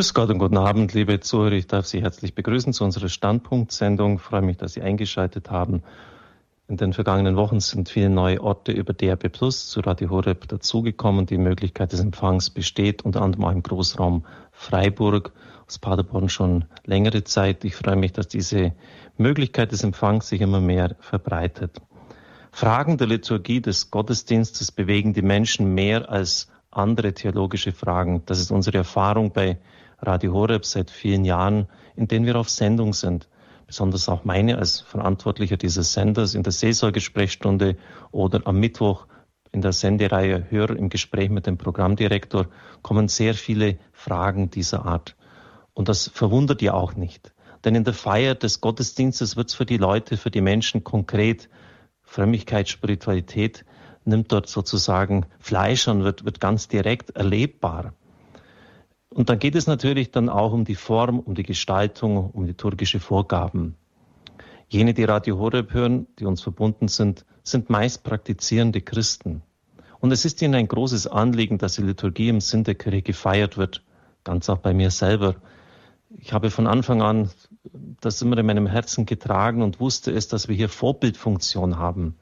Grüß Gott und guten Abend, liebe Zuhörer. Ich darf Sie herzlich begrüßen zu unserer Standpunktsendung. Ich freue mich, dass Sie eingeschaltet haben. In den vergangenen Wochen sind viele neue Orte über DRB Plus zu Radio Horeb dazugekommen. Die Möglichkeit des Empfangs besteht unter anderem auch im Großraum Freiburg, aus Paderborn schon längere Zeit. Ich freue mich, dass diese Möglichkeit des Empfangs sich immer mehr verbreitet. Fragen der Liturgie des Gottesdienstes bewegen die Menschen mehr als andere theologische Fragen. Das ist unsere Erfahrung bei Radio Horeb seit vielen Jahren, in denen wir auf Sendung sind. Besonders auch meine als Verantwortlicher dieses Senders in der Seelsorgesprechstunde oder am Mittwoch in der Sendereihe Hörer im Gespräch mit dem Programmdirektor kommen sehr viele Fragen dieser Art. Und das verwundert ja auch nicht. Denn in der Feier des Gottesdienstes wird es für die Leute, für die Menschen konkret. Frömmigkeit, Spiritualität nimmt dort sozusagen Fleisch und wird, wird ganz direkt erlebbar. Und dann geht es natürlich dann auch um die Form, um die Gestaltung, um liturgische Vorgaben. Jene, die Radio Horeb hören, die uns verbunden sind, sind meist praktizierende Christen. Und es ist ihnen ein großes Anliegen, dass die Liturgie im Sinn der Kirche gefeiert wird, ganz auch bei mir selber. Ich habe von Anfang an das immer in meinem Herzen getragen und wusste es, dass wir hier Vorbildfunktion haben.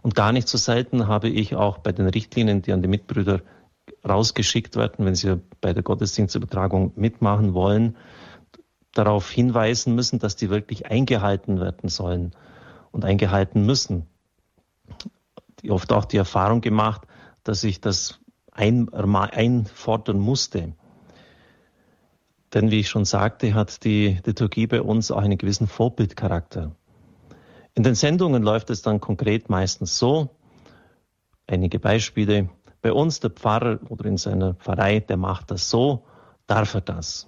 Und gar nicht so selten habe ich auch bei den Richtlinien, die an die Mitbrüder rausgeschickt werden, wenn sie bei der Gottesdienstübertragung mitmachen wollen, darauf hinweisen müssen, dass die wirklich eingehalten werden sollen und eingehalten müssen. Die oft auch die Erfahrung gemacht, dass ich das ein, einfordern musste. Denn wie ich schon sagte, hat die Liturgie bei uns auch einen gewissen Vorbildcharakter. In den Sendungen läuft es dann konkret meistens so, einige Beispiele, bei uns der Pfarrer oder in seiner Pfarrei, der macht das so, darf er das.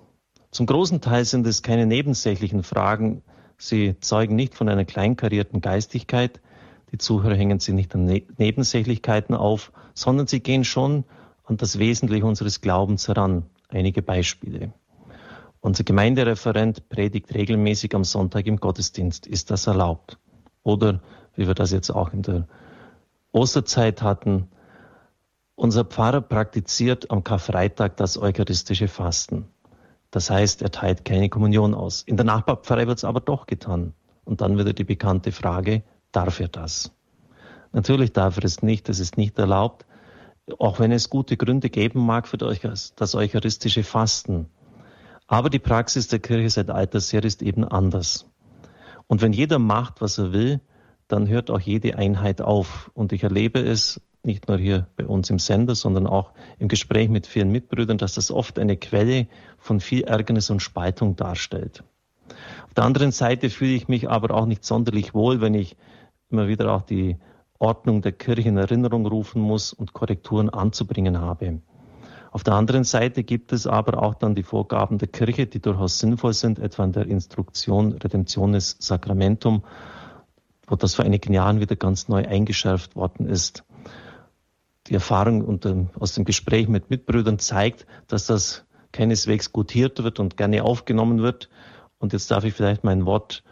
Zum großen Teil sind es keine nebensächlichen Fragen. Sie zeugen nicht von einer kleinkarierten Geistigkeit. Die Zuhörer hängen sie nicht an ne-, Nebensächlichkeiten auf, sondern sie gehen schon an das Wesentliche unseres Glaubens heran. Einige Beispiele. Unser Gemeindereferent predigt regelmäßig am Sonntag im Gottesdienst. Ist das erlaubt? Oder, wie wir das jetzt auch in der Osterzeit hatten, unser Pfarrer praktiziert am Karfreitag das eucharistische Fasten. Das heißt, er teilt keine Kommunion aus. In der Nachbarpfarrei wird es aber doch getan. Und dann wieder die bekannte Frage, darf er das? Natürlich darf er es nicht, das ist nicht erlaubt, auch wenn es gute Gründe geben mag für das eucharistische Fasten. Aber die Praxis der Kirche seit alters her ist eben anders. Und wenn jeder macht, was er will, dann hört auch jede Einheit auf. Und ich erlebe es nicht nur hier bei uns im Sender, sondern auch im Gespräch mit vielen Mitbrüdern, dass das oft eine Quelle von viel Ärgernis und Spaltung darstellt. Auf der anderen Seite fühle ich mich aber auch nicht sonderlich wohl, wenn ich immer wieder auch die Ordnung der Kirche in Erinnerung rufen muss und Korrekturen anzubringen habe. Auf der anderen Seite gibt es aber auch dann die Vorgaben der Kirche, die durchaus sinnvoll sind, etwa in der Instruktion Redemptionis Sacramentum, wo das vor einigen Jahren wieder ganz neu eingeschärft worden ist die Erfahrung und, aus dem Gespräch mit Mitbrüdern zeigt, dass das keineswegs gutiert wird und gerne aufgenommen wird. Und jetzt darf ich vielleicht mein Wort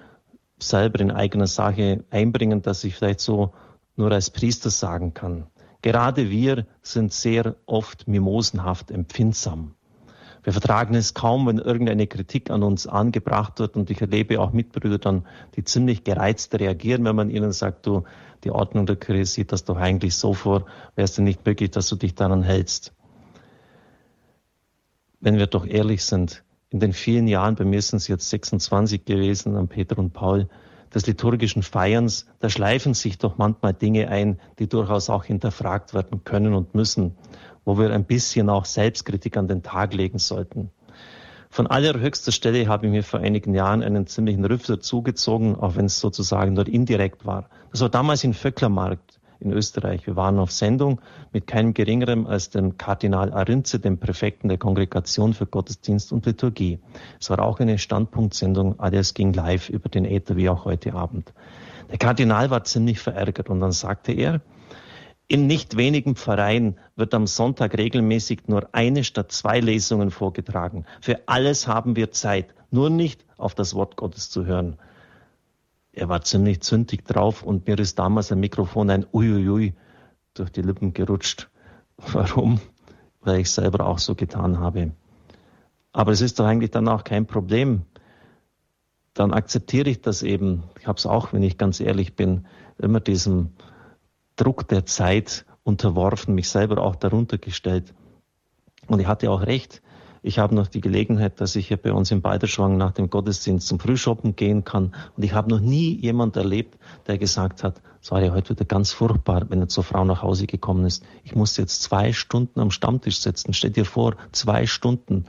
selber in eigener Sache einbringen, dass ich vielleicht so nur als Priester sagen kann. Gerade wir sind sehr oft mimosenhaft empfindsam. Wir vertragen es kaum, wenn irgendeine Kritik an uns angebracht wird. Und ich erlebe auch Mitbrüder dann, die ziemlich gereizt reagieren, wenn man ihnen sagt, du, die Ordnung der Kirche sieht das doch eigentlich so vor, wäre es denn nicht möglich, dass du dich daran hältst? Wenn wir doch ehrlich sind, in den vielen Jahren, bei mir sind es jetzt 26 gewesen, an Peter und Paul, des liturgischen Feierns, da schleifen sich doch manchmal Dinge ein, die durchaus auch hinterfragt werden können und müssen, wo wir ein bisschen auch Selbstkritik an den Tag legen sollten. Von allerhöchster Stelle habe ich mir vor einigen Jahren einen ziemlichen Rüffler zugezogen, auch wenn es sozusagen nur indirekt war. Das war damals in Vöcklermarkt in Österreich. Wir waren auf Sendung mit keinem geringeren als dem Kardinal Arinze, dem Präfekten der Kongregation für Gottesdienst und Liturgie. Es war auch eine Standpunktsendung, alles ging live über den Äther wie auch heute Abend. Der Kardinal war ziemlich verärgert und dann sagte er, in nicht wenigen Pfarreien wird am Sonntag regelmäßig nur eine statt zwei Lesungen vorgetragen. Für alles haben wir Zeit, nur nicht auf das Wort Gottes zu hören. Er war ziemlich zündig drauf und mir ist damals ein Mikrofon ein Uiuiui durch die Lippen gerutscht. Warum? Weil ich selber auch so getan habe. Aber es ist doch eigentlich dann auch kein Problem. Dann akzeptiere ich das eben. Ich habe es auch, wenn ich ganz ehrlich bin, immer diesem Druck der Zeit unterworfen, mich selber auch darunter gestellt. Und ich hatte auch recht. Ich habe noch die Gelegenheit, dass ich hier bei uns in Beiderschwang nach dem Gottesdienst zum Frühschoppen gehen kann. Und ich habe noch nie jemand erlebt, der gesagt hat, es war ja heute wieder ganz furchtbar, wenn er zur Frau nach Hause gekommen ist. Ich musste jetzt zwei Stunden am Stammtisch sitzen. Stell dir vor, zwei Stunden.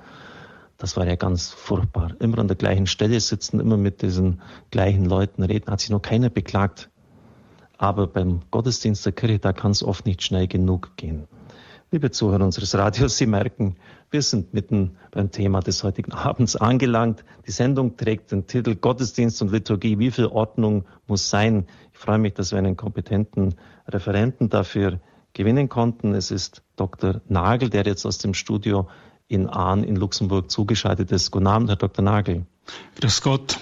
Das war ja ganz furchtbar. Immer an der gleichen Stelle sitzen, immer mit diesen gleichen Leuten reden. Hat sich noch keiner beklagt. Aber beim Gottesdienst der Kirche, da kann es oft nicht schnell genug gehen. Liebe Zuhörer unseres Radios, Sie merken, wir sind mitten beim Thema des heutigen Abends angelangt. Die Sendung trägt den Titel Gottesdienst und Liturgie. Wie viel Ordnung muss sein? Ich freue mich, dass wir einen kompetenten Referenten dafür gewinnen konnten. Es ist Dr. Nagel, der jetzt aus dem Studio in Ahn in Luxemburg zugeschaltet ist. Guten Abend, Herr Dr. Nagel. Grüß Gott.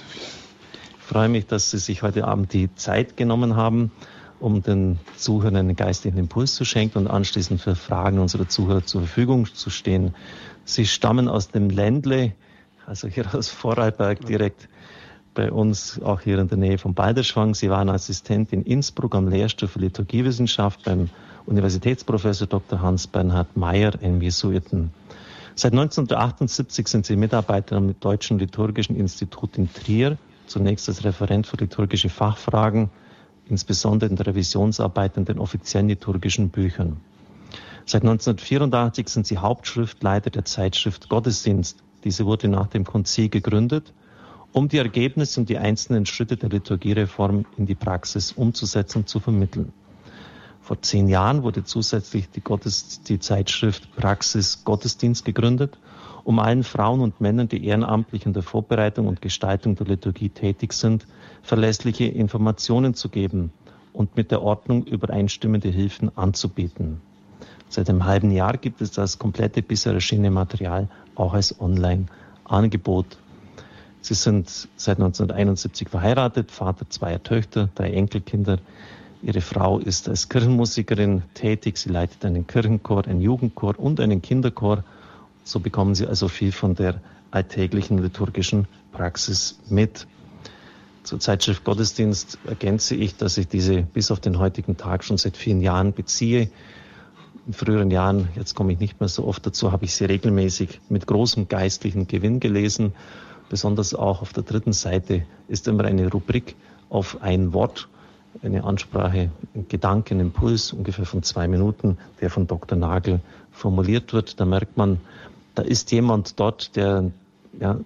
Ich freue mich, dass Sie sich heute Abend die Zeit genommen haben, um den Zuhörern einen geistigen Impuls zu schenken und anschließend für Fragen unserer Zuhörer zur Verfügung zu stehen. Sie stammen aus dem Ländle, also hier aus Vorarlberg direkt bei uns, auch hier in der Nähe von Balderschwang. Sie waren Assistent in Innsbruck am Lehrstuhl für Liturgiewissenschaft beim Universitätsprofessor Dr. Hans-Bernhard Mayer, einem Jesuiten. Seit 1978 sind Sie Mitarbeiter am Deutschen Liturgischen Institut in Trier, zunächst als Referent für liturgische Fachfragen, insbesondere in der Revisionsarbeit an den offiziellen liturgischen Büchern. Seit 1984 sind Sie Hauptschriftleiter der Zeitschrift Gottesdienst. Diese wurde nach dem Konzil gegründet, um die Ergebnisse und die einzelnen Schritte der Liturgiereform in die Praxis umzusetzen und zu vermitteln. Vor zehn Jahren wurde zusätzlich die, Gottes, die Zeitschrift Praxis Gottesdienst gegründet, um allen Frauen und Männern, die ehrenamtlich in der Vorbereitung und Gestaltung der Liturgie tätig sind, verlässliche Informationen zu geben und mit der Ordnung übereinstimmende Hilfen anzubieten. Seit einem halben Jahr gibt es das komplette bisher erschienene Material auch als Online-Angebot. Sie sind seit 1971 verheiratet, Vater zweier Töchter, drei Enkelkinder. Ihre Frau ist als Kirchenmusikerin tätig. Sie leitet einen Kirchenchor, einen Jugendchor und einen Kinderchor. So bekommen Sie also viel von der alltäglichen liturgischen Praxis mit. Zur Zeitschrift Gottesdienst ergänze ich, dass ich diese bis auf den heutigen Tag schon seit vielen Jahren beziehe. In früheren Jahren, jetzt komme ich nicht mehr so oft dazu, habe ich sie regelmäßig mit großem geistlichen Gewinn gelesen. Besonders auch auf der dritten Seite ist immer eine Rubrik auf ein Wort eine Ansprache, ein Gedankenimpuls, ungefähr von zwei Minuten, der von Dr. Nagel formuliert wird. Da merkt man, da ist jemand dort, der ja,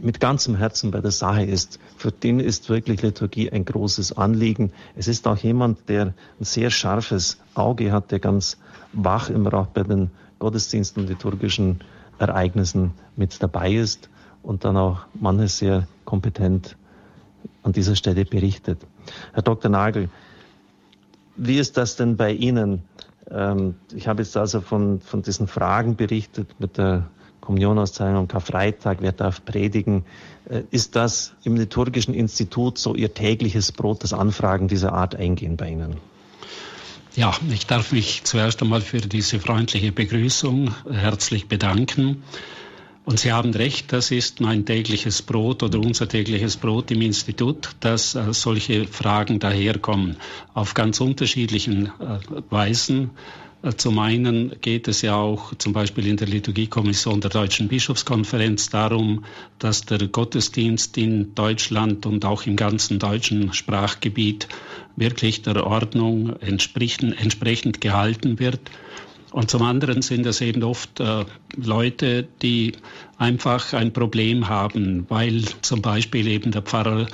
mit ganzem Herzen bei der Sache ist. Für den ist wirklich Liturgie ein großes Anliegen. Es ist auch jemand, der ein sehr scharfes Auge hat, der ganz wach immer auch bei den Gottesdiensten und liturgischen Ereignissen mit dabei ist und dann auch manches sehr kompetent an dieser Stelle berichtet. Herr Dr. Nagel, wie ist das denn bei Ihnen? Ähm, ich habe jetzt also von, von diesen Fragen berichtet mit der Kommunionauszeichnung am Karfreitag, wer darf predigen. Äh, ist das im liturgischen Institut so Ihr tägliches Brot, dass Anfragen dieser Art eingehen bei Ihnen? Ja, ich darf mich zuerst einmal für diese freundliche Begrüßung herzlich bedanken. Und Sie haben recht, das ist mein tägliches Brot oder unser tägliches Brot im Institut, dass äh, solche Fragen daherkommen auf ganz unterschiedlichen äh, Weisen. Zum einen geht es ja auch zum Beispiel in der Liturgiekommission der Deutschen Bischofskonferenz darum, dass der Gottesdienst in Deutschland und auch im ganzen deutschen Sprachgebiet wirklich der Ordnung entsprechend, entsprechend gehalten wird. Und zum anderen sind es eben oft äh, Leute, die einfach ein Problem haben, weil zum Beispiel eben der Pfarrer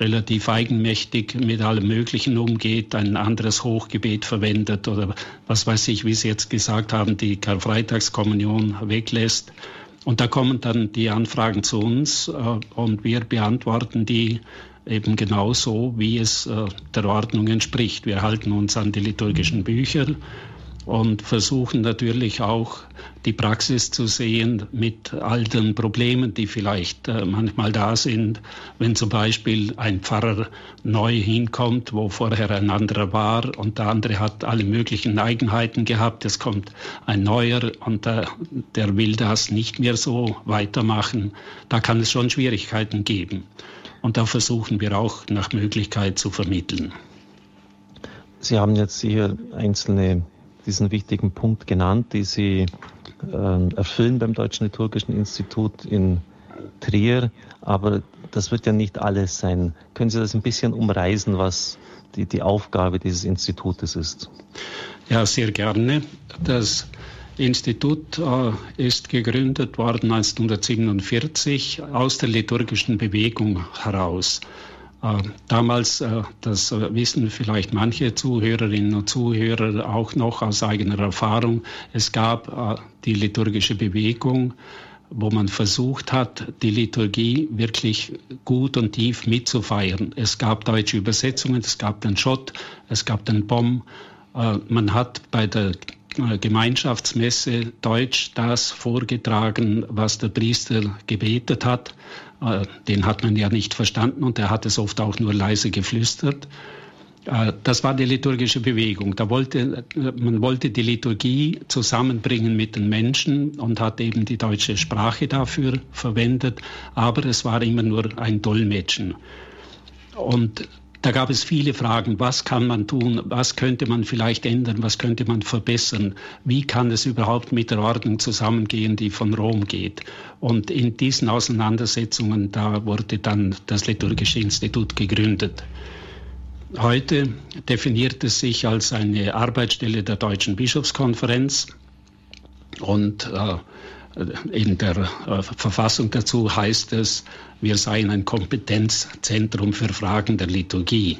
relativ eigenmächtig mit allem Möglichen umgeht, ein anderes Hochgebet verwendet oder was weiß ich, wie Sie jetzt gesagt haben, die Karfreitagskommunion weglässt. Und da kommen dann die Anfragen zu uns äh, und wir beantworten die eben genauso, wie es äh, der Ordnung entspricht. Wir halten uns an die liturgischen Bücher und versuchen natürlich auch die Praxis zu sehen mit all den Problemen, die vielleicht äh, manchmal da sind, wenn zum Beispiel ein Pfarrer neu hinkommt, wo vorher ein anderer war und der andere hat alle möglichen Eigenheiten gehabt, es kommt ein neuer und der, der will das nicht mehr so weitermachen, da kann es schon Schwierigkeiten geben. Und da versuchen wir auch nach Möglichkeit zu vermitteln. Sie haben jetzt hier einzelne diesen wichtigen Punkt genannt, die Sie äh, erfüllen beim Deutschen Liturgischen Institut in Trier. Aber das wird ja nicht alles sein. Können Sie das ein bisschen umreißen, was die, die Aufgabe dieses Institutes ist? Ja, sehr gerne. Das Institut äh, ist gegründet worden 1947 aus der liturgischen Bewegung heraus. Äh, damals, äh, das wissen vielleicht manche Zuhörerinnen und Zuhörer auch noch aus eigener Erfahrung, es gab äh, die liturgische Bewegung, wo man versucht hat, die Liturgie wirklich gut und tief mitzufeiern. Es gab deutsche Übersetzungen, es gab den Schott, es gab den Bomb. Man hat bei der Gemeinschaftsmesse Deutsch das vorgetragen, was der Priester gebetet hat. Äh, den hat man ja nicht verstanden und er hat es oft auch nur leise geflüstert. Äh, das war die liturgische Bewegung. Da wollte, man wollte die Liturgie zusammenbringen mit den Menschen und hat eben die deutsche Sprache dafür verwendet, aber es war immer nur ein Dolmetschen. Und da gab es viele Fragen. Was kann man tun? Was könnte man vielleicht ändern? Was könnte man verbessern? Wie kann es überhaupt mit der Ordnung zusammengehen, die von Rom geht? Und in diesen Auseinandersetzungen, da wurde dann das Liturgische Institut gegründet. Heute definiert es sich als eine Arbeitsstelle der Deutschen Bischofskonferenz und äh, in der äh, Verfassung dazu heißt es, wir seien ein Kompetenzzentrum für Fragen der Liturgie.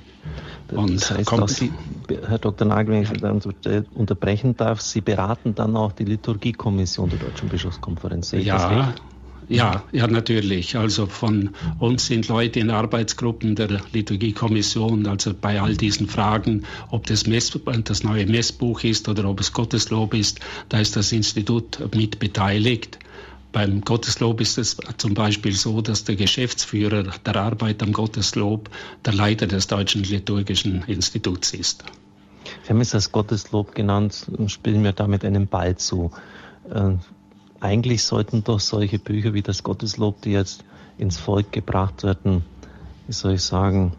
Und das heißt Sie, Herr Dr. Nagel, wenn ich Sie unterbrechen darf, Sie beraten dann auch die Liturgiekommission der Deutschen Bischofskonferenz. Ja, ja, ja, natürlich. Also von uns sind Leute in Arbeitsgruppen der Liturgiekommission, also bei all diesen Fragen, ob das, Mess, das neue Messbuch ist oder ob es Gotteslob ist, da ist das Institut mit beteiligt. Beim Gotteslob ist es zum Beispiel so, dass der Geschäftsführer der Arbeit am Gotteslob der Leiter des Deutschen Liturgischen Instituts ist. Sie haben es als Gotteslob genannt und spielen mir damit einen Ball zu. Äh, eigentlich sollten doch solche Bücher wie das Gotteslob, die jetzt ins Volk gebracht werden, wie soll ich sagen,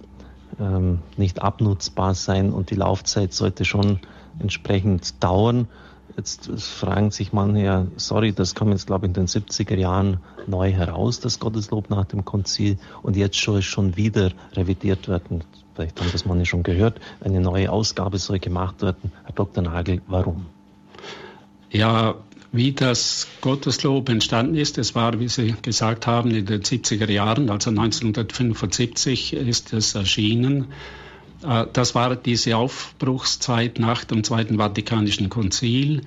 ähm, nicht abnutzbar sein und die Laufzeit sollte schon entsprechend dauern. Jetzt fragen sich manche ja, sorry, das kam jetzt glaube ich in den 70er Jahren neu heraus, das Gotteslob nach dem Konzil und jetzt soll es schon wieder revidiert werden. Vielleicht haben das manche schon gehört. Eine neue Ausgabe soll gemacht werden. Herr Dr. Nagel, warum? Ja, wie das Gotteslob entstanden ist. Es war, wie Sie gesagt haben, in den 70er Jahren, also 1975 ist es erschienen. Äh, das war diese Aufbruchszeit nach dem Zweiten Vatikanischen Konzil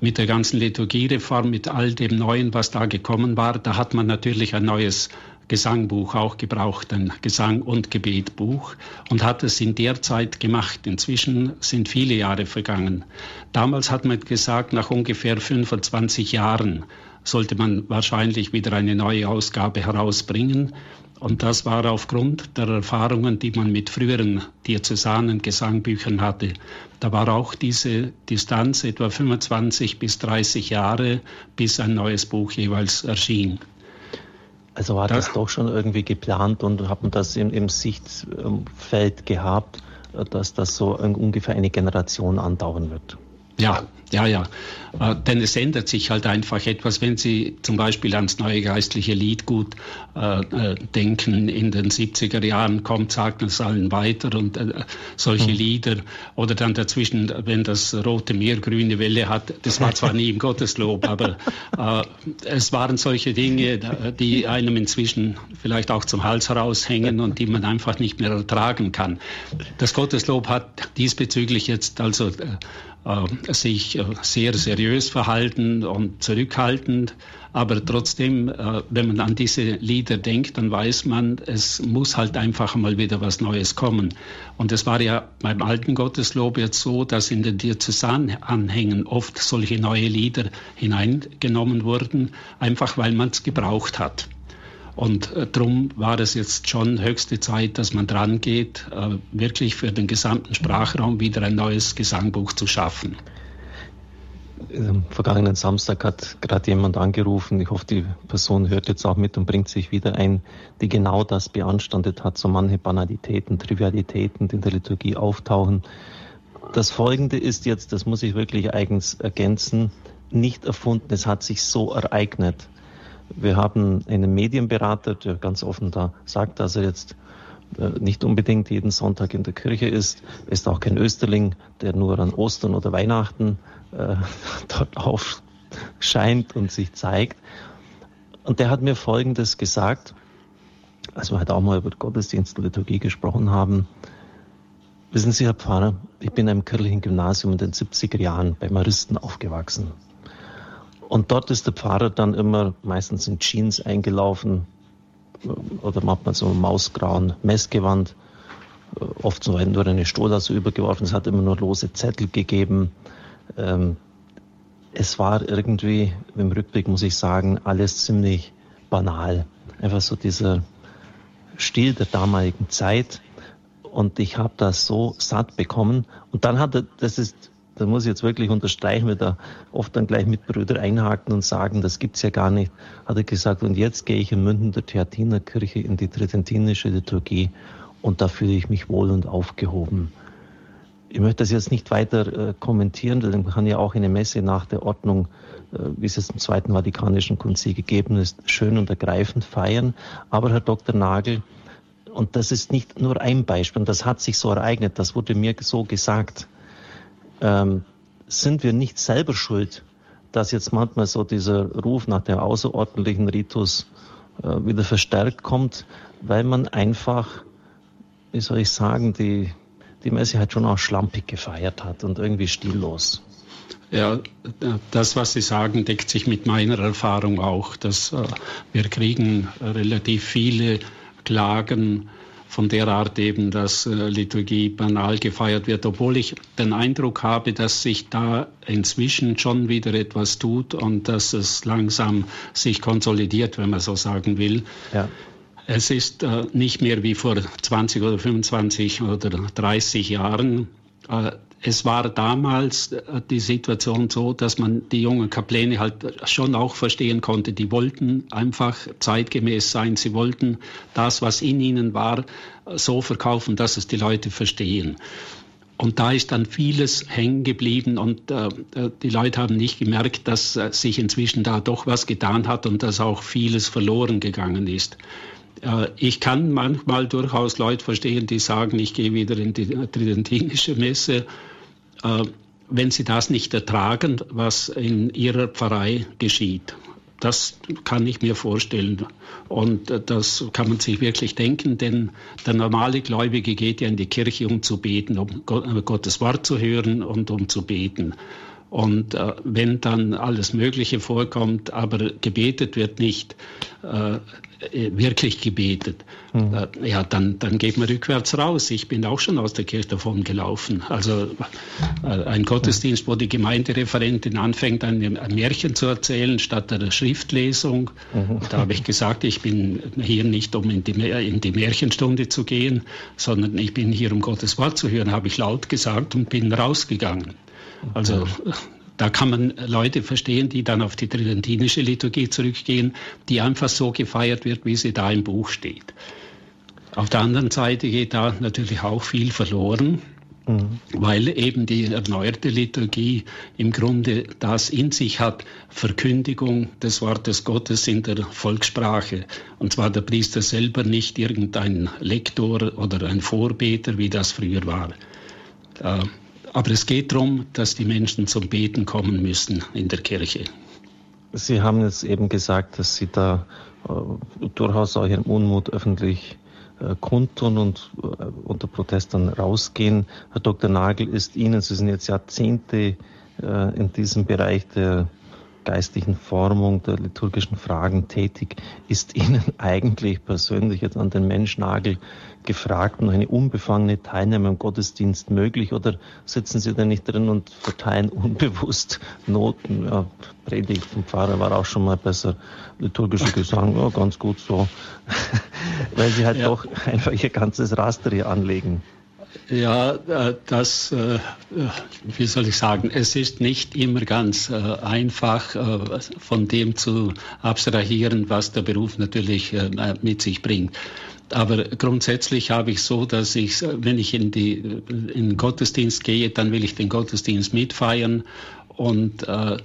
mit der ganzen Liturgiereform, mit all dem Neuen, was da gekommen war. Da hat man natürlich ein neues Gesangbuch auch gebraucht, ein Gesang- und Gebetbuch und hat es in der Zeit gemacht. Inzwischen sind viele Jahre vergangen. Damals hat man gesagt, nach ungefähr 25 Jahren sollte man wahrscheinlich wieder eine neue Ausgabe herausbringen. Und das war aufgrund der Erfahrungen, die man mit früheren diözesanen Gesangbüchern hatte. Da war auch diese Distanz etwa 25 bis 30 Jahre, bis ein neues Buch jeweils erschien. Also war das, das doch schon irgendwie geplant und hat man das im, im Sichtfeld gehabt, dass das so ungefähr eine Generation andauern wird? Ja, ja, ja. Äh, denn es ändert sich halt einfach etwas, wenn Sie zum Beispiel ans neue geistliche Liedgut äh, äh denken. In den 70er Jahren kommt, sagt es allen weiter und äh, solche mhm. Lieder. Oder dann dazwischen, wenn das Rote Meer grüne Welle hat. Das war zwar nie im Gotteslob, aber äh, es waren solche Dinge, die einem inzwischen vielleicht auch zum Hals heraushängen und die man einfach nicht mehr ertragen kann. Das Gotteslob hat diesbezüglich jetzt also äh, sich äh, sehr seriös verhalten und zurückhaltend. Aber trotzdem, äh, wenn man an diese Lieder denkt, dann weiß man, es muss halt einfach mal wieder was Neues kommen. Und es war ja beim alten Gotteslob jetzt so, dass in den Diözesananhängen oft solche neue Lieder hineingenommen wurden, einfach weil man es gebraucht hat. Und äh, darum war es jetzt schon höchste Zeit, dass man dran geht, äh, wirklich für den gesamten Sprachraum wieder ein neues Gesangbuch zu schaffen. Am vergangenen Samstag hat gerade jemand angerufen. Ich hoffe, die Person hört jetzt auch mit und bringt sich wieder ein, die genau das beanstandet hat, so manche Banalitäten, Trivialitäten, die in der Liturgie auftauchen. Das Folgende ist jetzt, das muss ich wirklich eigens ergänzen, nicht erfunden. Es hat sich so ereignet. Wir haben einen Medienberater, der ganz offen da sagt, dass er jetzt äh, nicht unbedingt jeden Sonntag in der Kirche ist, ist auch kein Österling, der nur an Ostern oder Weihnachten äh, dort aufscheint und sich zeigt. Und der hat mir Folgendes gesagt, als wir heute auch mal über Gottesdienst und Liturgie gesprochen haben. Wissen Sie, Herr Pfarrer, ich bin in einem kirchlichen Gymnasium in den 70er Jahren bei Maristen aufgewachsen. Und dort ist der Pfarrer dann immer meistens in Jeans eingelaufen oder manchmal so ein mausgrauen Messgewand, oft so nur eine Stohlase übergeworfen. Es hat immer nur lose Zettel gegeben. Ähm, es war irgendwie, im Rückblick muss ich sagen, alles ziemlich banal. Einfach so dieser Stil der damaligen Zeit. Und ich habe das so satt bekommen. Und dann hat er, das ist da muss ich jetzt wirklich unterstreichen, weil da oft dann gleich Mitbrüder einhaken und sagen, das gibt's ja gar nicht, hat er gesagt, und jetzt gehe ich in München der Theatinerkirche in die tridentinische Liturgie und da fühle ich mich wohl und aufgehoben. Ich möchte das jetzt nicht weiter äh, kommentieren, denn man kann ja auch eine Messe nach der Ordnung, äh, wie es im Zweiten Vatikanischen Konzil gegeben ist, schön und ergreifend feiern. Aber Herr Dr. Nagel, und das ist nicht nur ein Beispiel, und das hat sich so ereignet, das wurde mir so gesagt, ähm, sind wir nicht selber schuld, dass jetzt manchmal so dieser Ruf nach dem außerordentlichen Ritus äh, wieder verstärkt kommt, weil man einfach, wie soll ich sagen, die, die Messe halt schon auch schlampig gefeiert hat und irgendwie stillos. Ja, das, was Sie sagen, deckt sich mit meiner Erfahrung auch, dass äh, wir kriegen relativ viele Klagen von der Art eben, dass äh, Liturgie banal gefeiert wird, obwohl ich den Eindruck habe, dass sich da inzwischen schon wieder etwas tut und dass es langsam sich konsolidiert, wenn man so sagen will. Ja. Es ist äh, nicht mehr wie vor 20 oder 25 oder 30 Jahren. Äh, es war damals äh, die Situation so, dass man die jungen Kapläne halt schon auch verstehen konnte. Die wollten einfach zeitgemäß sein. Sie wollten das, was in ihnen war, so verkaufen, dass es die Leute verstehen. Und da ist dann vieles hängen geblieben und äh, äh die Leute haben nicht gemerkt, dass äh, sich inzwischen da doch was getan hat und dass auch vieles verloren gegangen ist. Äh, ich kann manchmal durchaus Leute verstehen, die sagen, ich gehe wieder in die tridentinische Messe äh, wenn sie das nicht ertragen, was in ihrer Pfarrei geschieht. Das kann ich mir vorstellen. Und äh, das kann man sich wirklich denken, denn der normale Gläubige geht ja in die Kirche, um zu beten, um äh, Gottes Wort zu hören und um zu beten. Und äh, wenn dann alles Mögliche vorkommt, aber gebetet wird nicht, äh, wirklich gebetet, mhm. äh, ja, dann, dann geht man rückwärts raus. Ich bin auch schon aus der Kirche davon gelaufen. Also äh, ein Gottesdienst, wo die Gemeindereferentin anfängt, ein, ein Märchen zu erzählen statt einer Schriftlesung. Mhm. Da habe ich gesagt, ich bin hier nicht, um in die, in die Märchenstunde zu gehen, sondern ich bin hier, um Gottes Wort zu hören, habe ich laut gesagt und bin rausgegangen. Also da kann man Leute verstehen, die dann auf die tridentinische Liturgie zurückgehen, die einfach so gefeiert wird, wie sie da im Buch steht. Auf der anderen Seite geht da natürlich auch viel verloren, mhm. weil eben die erneuerte Liturgie im Grunde das in sich hat, Verkündigung des Wortes Gottes in der Volkssprache. Und zwar der Priester selber, nicht irgendein Lektor oder ein Vorbeter, wie das früher war. Äh, aber es geht darum, dass die Menschen zum Beten kommen müssen in der Kirche. Sie haben jetzt eben gesagt, dass Sie da äh, durchaus auch Ihren Unmut öffentlich äh, kundtun und äh, unter Protest dann rausgehen. Herr Dr. Nagel, ist Ihnen, Sie sind jetzt Jahrzehnte äh, in diesem Bereich der geistlichen Formung, der liturgischen Fragen tätig. Ist Ihnen eigentlich persönlich jetzt an den Menschnagel gefragt noch eine unbefangene Teilnahme am Gottesdienst möglich oder sitzen Sie da nicht drin und verteilen unbewusst Noten? Ja, Predigt vom Pfarrer war auch schon mal besser. Liturgischer Gesang, ja, ganz gut so. Weil Sie halt ja. doch einfach Ihr ganzes Raster hier anlegen. Ja, äh, das, äh, wie soll ich sagen, es ist nicht immer ganz äh, einfach von dem zu abstrahieren, was der Beruf natürlich mit sich bringt. Aber grundsätzlich habe ich so, dass ich, wenn ich in, die, in den Gottesdienst gehe, dann will ich den Gottesdienst mitfeiern und äh,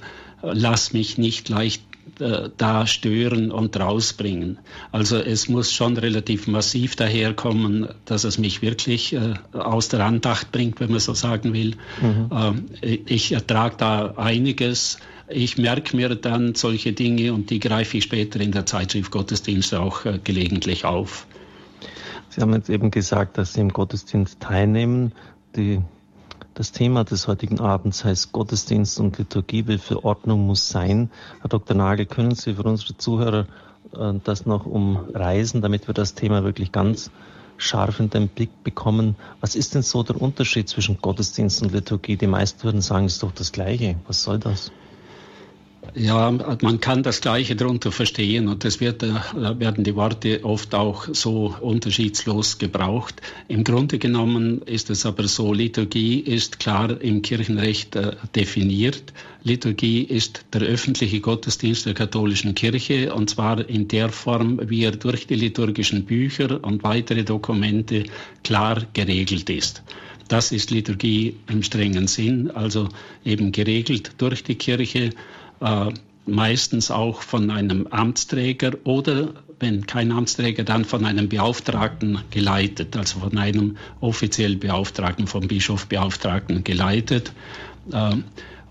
lass mich nicht leicht äh, da stören und rausbringen. Also es muss schon relativ massiv daherkommen, dass es mich wirklich äh, aus der Andacht bringt, wenn man so sagen will. Mhm. Äh, ich ertrage da einiges. Ich merke mir dann solche Dinge und die greife ich später in der Zeitschrift Gottesdienst auch äh, gelegentlich auf. Sie haben jetzt eben gesagt, dass Sie im Gottesdienst teilnehmen. Die das Thema des heutigen Abends heißt Gottesdienst und Liturgie will für Ordnung muss sein. Herr Dr. Nagel, können Sie für unsere Zuhörer äh, das noch umreisen, damit wir das Thema wirklich ganz scharf in den Blick bekommen? Was ist denn so der Unterschied zwischen Gottesdienst und Liturgie? Die meisten würden sagen, es ist doch das Gleiche. Was soll das? Ja, man kann das Gleiche darunter verstehen und es wird, äh, werden die Worte oft auch so unterschiedslos gebraucht. Im Grunde genommen ist es aber so, Liturgie ist klar im Kirchenrecht äh, definiert. Liturgie ist der öffentliche Gottesdienst der katholischen Kirche und zwar in der Form, wie er durch die liturgischen Bücher und weitere Dokumente klar geregelt ist. Das ist Liturgie im strengen Sinn, also eben geregelt durch die Kirche äh, meistens auch von einem Amtsträger oder wenn kein Amtsträger, dann von einem Beauftragten geleitet, also von einem offiziell Beauftragten, vom Bischof Beauftragten geleitet. Äh,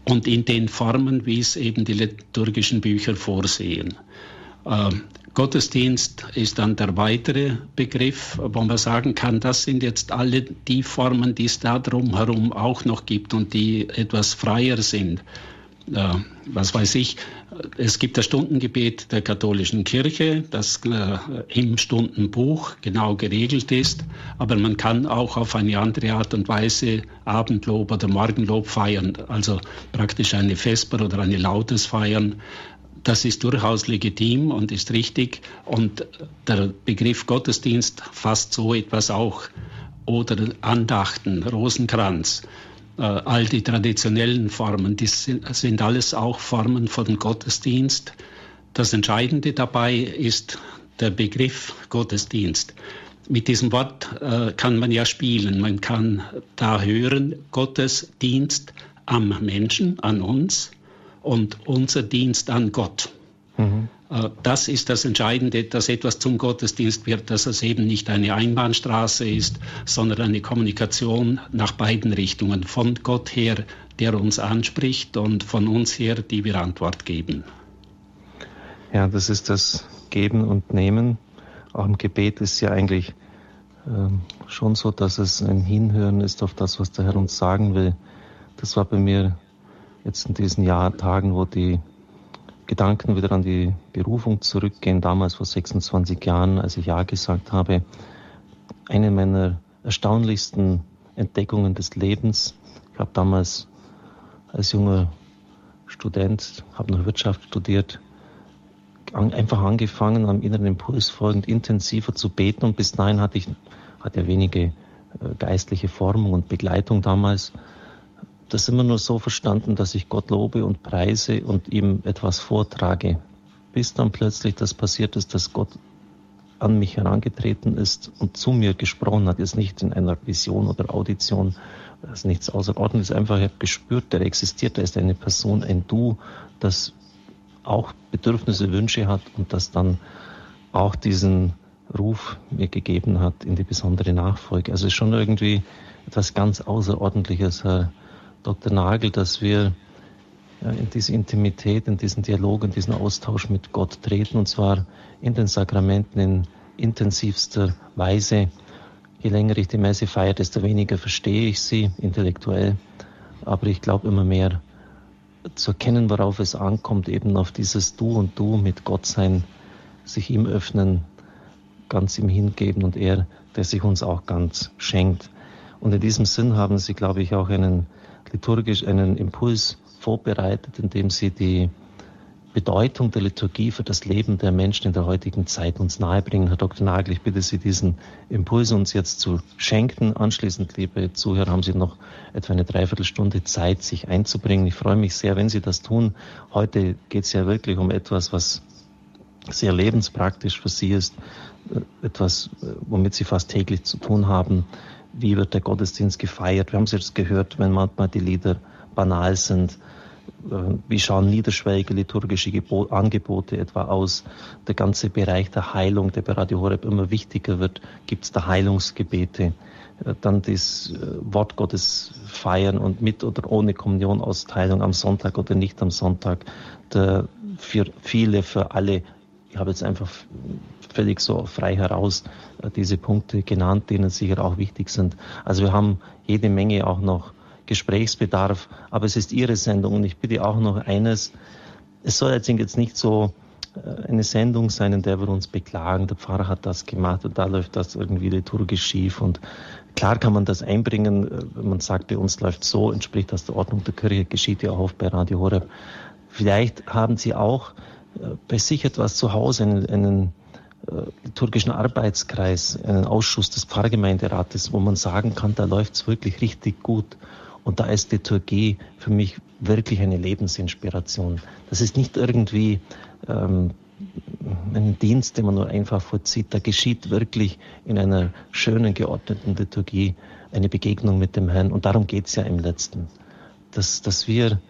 und in den Formen, wie es eben die liturgischen Bücher vorsehen. Äh, Gottesdienst ist dann der weitere Begriff, wo man sagen kann, das sind jetzt alle die Formen, die es da drumherum auch noch gibt und die etwas freier sind äh, was weiß ich, es gibt das Stundengebet der katholischen Kirche, das äh, im Stundenbuch genau geregelt ist, aber man kann auch auf eine andere Art und Weise Abendlob oder Morgenlob feiern, also praktisch eine Vesper oder eine Lautes feiern. Das ist durchaus legitim und ist richtig und der Begriff Gottesdienst fasst so etwas auch oder Andachten, Rosenkranz äh, all die traditionellen Formen, die sind, sind alles auch Formen von Gottesdienst. Das Entscheidende dabei ist der Begriff Gottesdienst. Mit diesem Wort äh, kann man ja spielen. Man kann da hören, Gottesdienst am Menschen, an uns und unser Dienst an Gott. Mhm. Äh, das ist das Entscheidende, dass etwas zum Gottesdienst wird, dass es eben nicht eine Einbahnstraße ist, sondern eine Kommunikation nach beiden Richtungen, von Gott her, der uns anspricht, und von uns her, die wir Antwort geben. Ja, das ist das Geben und Nehmen. Auch im Gebet ist ja eigentlich äh, schon so, dass es ein Hinhören ist auf das, was der Herr uns sagen will. Das war bei mir jetzt in diesen Jahr, Tagen, wo die Gedanken wieder an die Berufung zurückgehen, damals vor 26 Jahren, als ich Ja gesagt habe. Eine meiner erstaunlichsten Entdeckungen des Lebens. Ich habe damals als junger Student, habe noch Wirtschaft studiert, einfach angefangen, am inneren Impuls folgend intensiver zu beten und bis dahin hatte ich hatte ja wenige äh, geistliche Formung und Begleitung damals das immer nur so verstanden, dass ich Gott lobe und preise und ihm etwas vortrage. Bis dann plötzlich das passiert ist, dass Gott an mich herangetreten ist und zu mir gesprochen hat, ist nicht in einer Vision oder Audition, das ist nichts Außerordentliches, einfach ich habe gespürt, der existiert, da ist eine Person, ein Du, das auch Bedürfnisse, Wünsche hat und das dann auch diesen Ruf mir gegeben hat in die besondere Nachfolge. Also es ist schon irgendwie etwas ganz Außerordentliches, Herr Dr. Nagel, dass wir in diese Intimität, in diesen Dialog, in diesen Austausch mit Gott treten, und zwar in den Sakramenten, in intensivster Weise. Je länger ich die Messe feiere, desto weniger verstehe ich sie intellektuell. Aber ich glaube immer mehr zu erkennen, worauf es ankommt, eben auf dieses Du und Du mit Gott sein, sich ihm öffnen, ganz ihm hingeben und er, der sich uns auch ganz schenkt. Und in diesem Sinn haben Sie, glaube ich, auch einen liturgisch einen Impuls vorbereitet, indem Sie die Bedeutung der Liturgie für das Leben der Menschen in der heutigen Zeit uns nahebringen. Herr Dr. Nagel, ich bitte Sie, diesen Impuls uns jetzt zu schenken. Anschließend, liebe Zuhörer, haben Sie noch etwa eine Dreiviertelstunde Zeit, sich einzubringen. Ich freue mich sehr, wenn Sie das tun. Heute geht es ja wirklich um etwas, was sehr lebenspraktisch für Sie ist, etwas, womit Sie fast täglich zu tun haben. Wie wird der Gottesdienst gefeiert? Wir haben es jetzt gehört, wenn manchmal die Lieder banal sind äh, wie schauen niederschwellige liturgische Angebote etwa aus? Der ganze Bereich der Heilung, der bei Radio Horeb immer wichtiger wird, gibt es da Heilungsgebete. Äh, dann das äh, Wort Gottes feiern und mit oder ohne Kommunionausteilung am Sonntag oder nicht am Sonntag. Der für viele, für alle, habe jetzt einfach völlig so frei heraus diese Punkte genannt, denen sicher auch wichtig sind. Also wir haben jede Menge auch noch Gesprächsbedarf, aber es ist Ihre Sendung und ich bitte auch noch eines, es soll jetzt nicht so äh, eine Sendung sein, in der wir uns beklagen, der Pfarrer hat das gemacht und da läuft das irgendwie liturgisch schief und klar kann man das einbringen, äh, man sagt, bei uns läuft so, entspricht das der Ordnung der Kirche, geschieht ja auch oft bei Radio Horeb. Vielleicht haben Sie auch äh, bei sich etwas zu Hause, einen, einen liturgischen Arbeitskreis, einen Ausschuss des Pfarrgemeinderates, wo man sagen kann, da läuft es wirklich richtig gut. Und da ist Liturgie für mich wirklich eine Lebensinspiration. Das ist nicht irgendwie ähm, ein Dienst, den man nur einfach vollzieht. Da geschieht wirklich in einer schönen, geordneten Liturgie eine Begegnung mit dem Herrn. Und darum geht es ja im Letzten. Dass, dass wir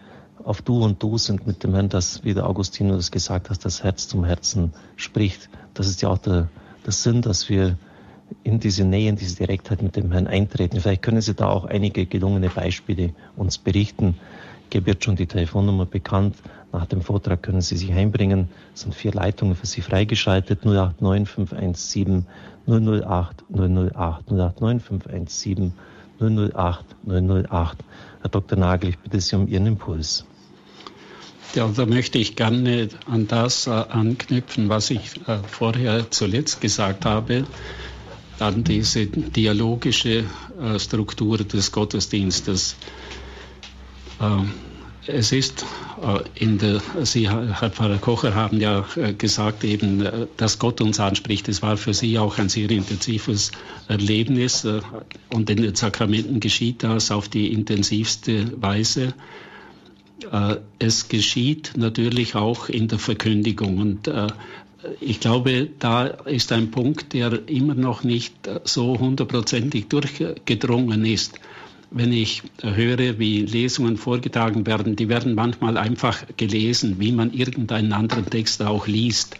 auf Du und Du sind mit dem Herrn, dass, wie der Augustinus gesagt hat, das Herz zum Herzen spricht. Das ist ja auch der, der Sinn, dass wir in diese Nähe, in diese Direktheit mit dem Herrn eintreten. Vielleicht können Sie da auch einige gelungene Beispiele uns berichten. Ich wird schon die Telefonnummer bekannt. Nach dem Vortrag können Sie sich einbringen. Es sind vier Leitungen für Sie freigeschaltet. 089517 008 008 089517 008 008. Herr Dr. Nagel, ich bitte Sie um Ihren Impuls. Ja, da möchte ich gerne an das äh, anknüpfen, was ich äh, vorher zuletzt gesagt habe dann diese dialogische äh, Struktur des Gottesdienstes. Es ist äh, in der, Sie, Herr Pfarrer Kocher, haben ja äh, gesagt eben, dass Gott uns anspricht. Es war für Sie auch ein sehr intensives Erlebnis und in den Sakramenten geschieht das auf die intensivste Weise. Es geschieht natürlich auch in der Verkündigung und ich glaube, da ist ein Punkt, der immer noch nicht so hundertprozentig durchgedrungen ist. Wenn ich höre, wie Lesungen vorgetragen werden, die werden manchmal einfach gelesen, wie man irgendeinen anderen Text auch liest.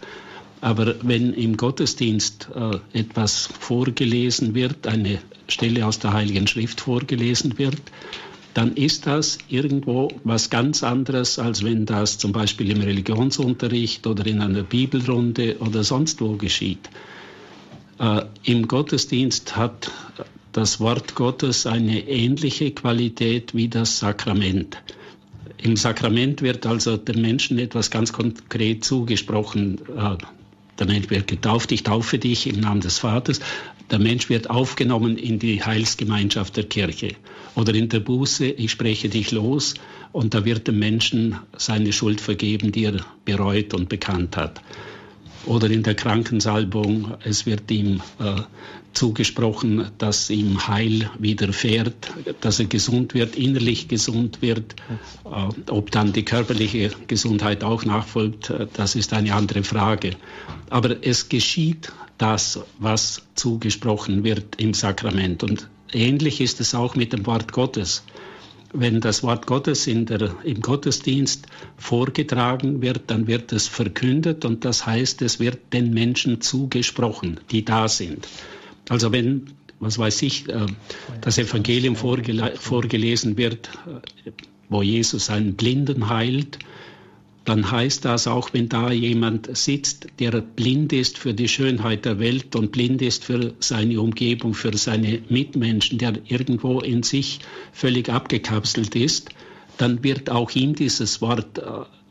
Aber wenn im Gottesdienst äh, etwas vorgelesen wird, eine Stelle aus der Heiligen Schrift vorgelesen wird, dann ist das irgendwo was ganz anderes, als wenn das zum Beispiel im Religionsunterricht oder in einer Bibelrunde oder sonst wo geschieht. Äh, Im Gottesdienst hat das Wort Gottes eine ähnliche Qualität wie das Sakrament. Im Sakrament wird also dem Menschen etwas ganz konkret zugesprochen. Äh, der Mensch wird getauft, ich taufe dich im Namen des Vaters. Der Mensch wird aufgenommen in die Heilsgemeinschaft der Kirche. Oder in der Buße, ich spreche dich los und da wird dem Menschen seine Schuld vergeben, die er bereut und bekannt hat. Oder in der Krankensalbung, es wird ihm äh, zugesprochen, dass ihm Heil widerfährt, dass er gesund wird, innerlich gesund wird. Äh, ob dann die körperliche Gesundheit auch nachfolgt, äh, das ist eine andere Frage. Aber es geschieht das, was zugesprochen wird im Sakrament. Und ähnlich ist es auch mit dem Wort Gottes wenn das Wort Gottes der, im Gottesdienst vorgetragen wird, dann wird es verkündet und das heißt, es wird den Menschen zugesprochen, die da sind. Also wenn, was weiß ich, äh, das Evangelium vorgele vorgelesen wird, äh, wo Jesus einen Blinden heilt, dann heißt das, auch wenn da jemand sitzt, der blind ist für die Schönheit der Welt und blind ist für seine Umgebung, für seine Mitmenschen, der irgendwo in sich völlig abgekapselt ist, dann wird auch ihm dieses Wort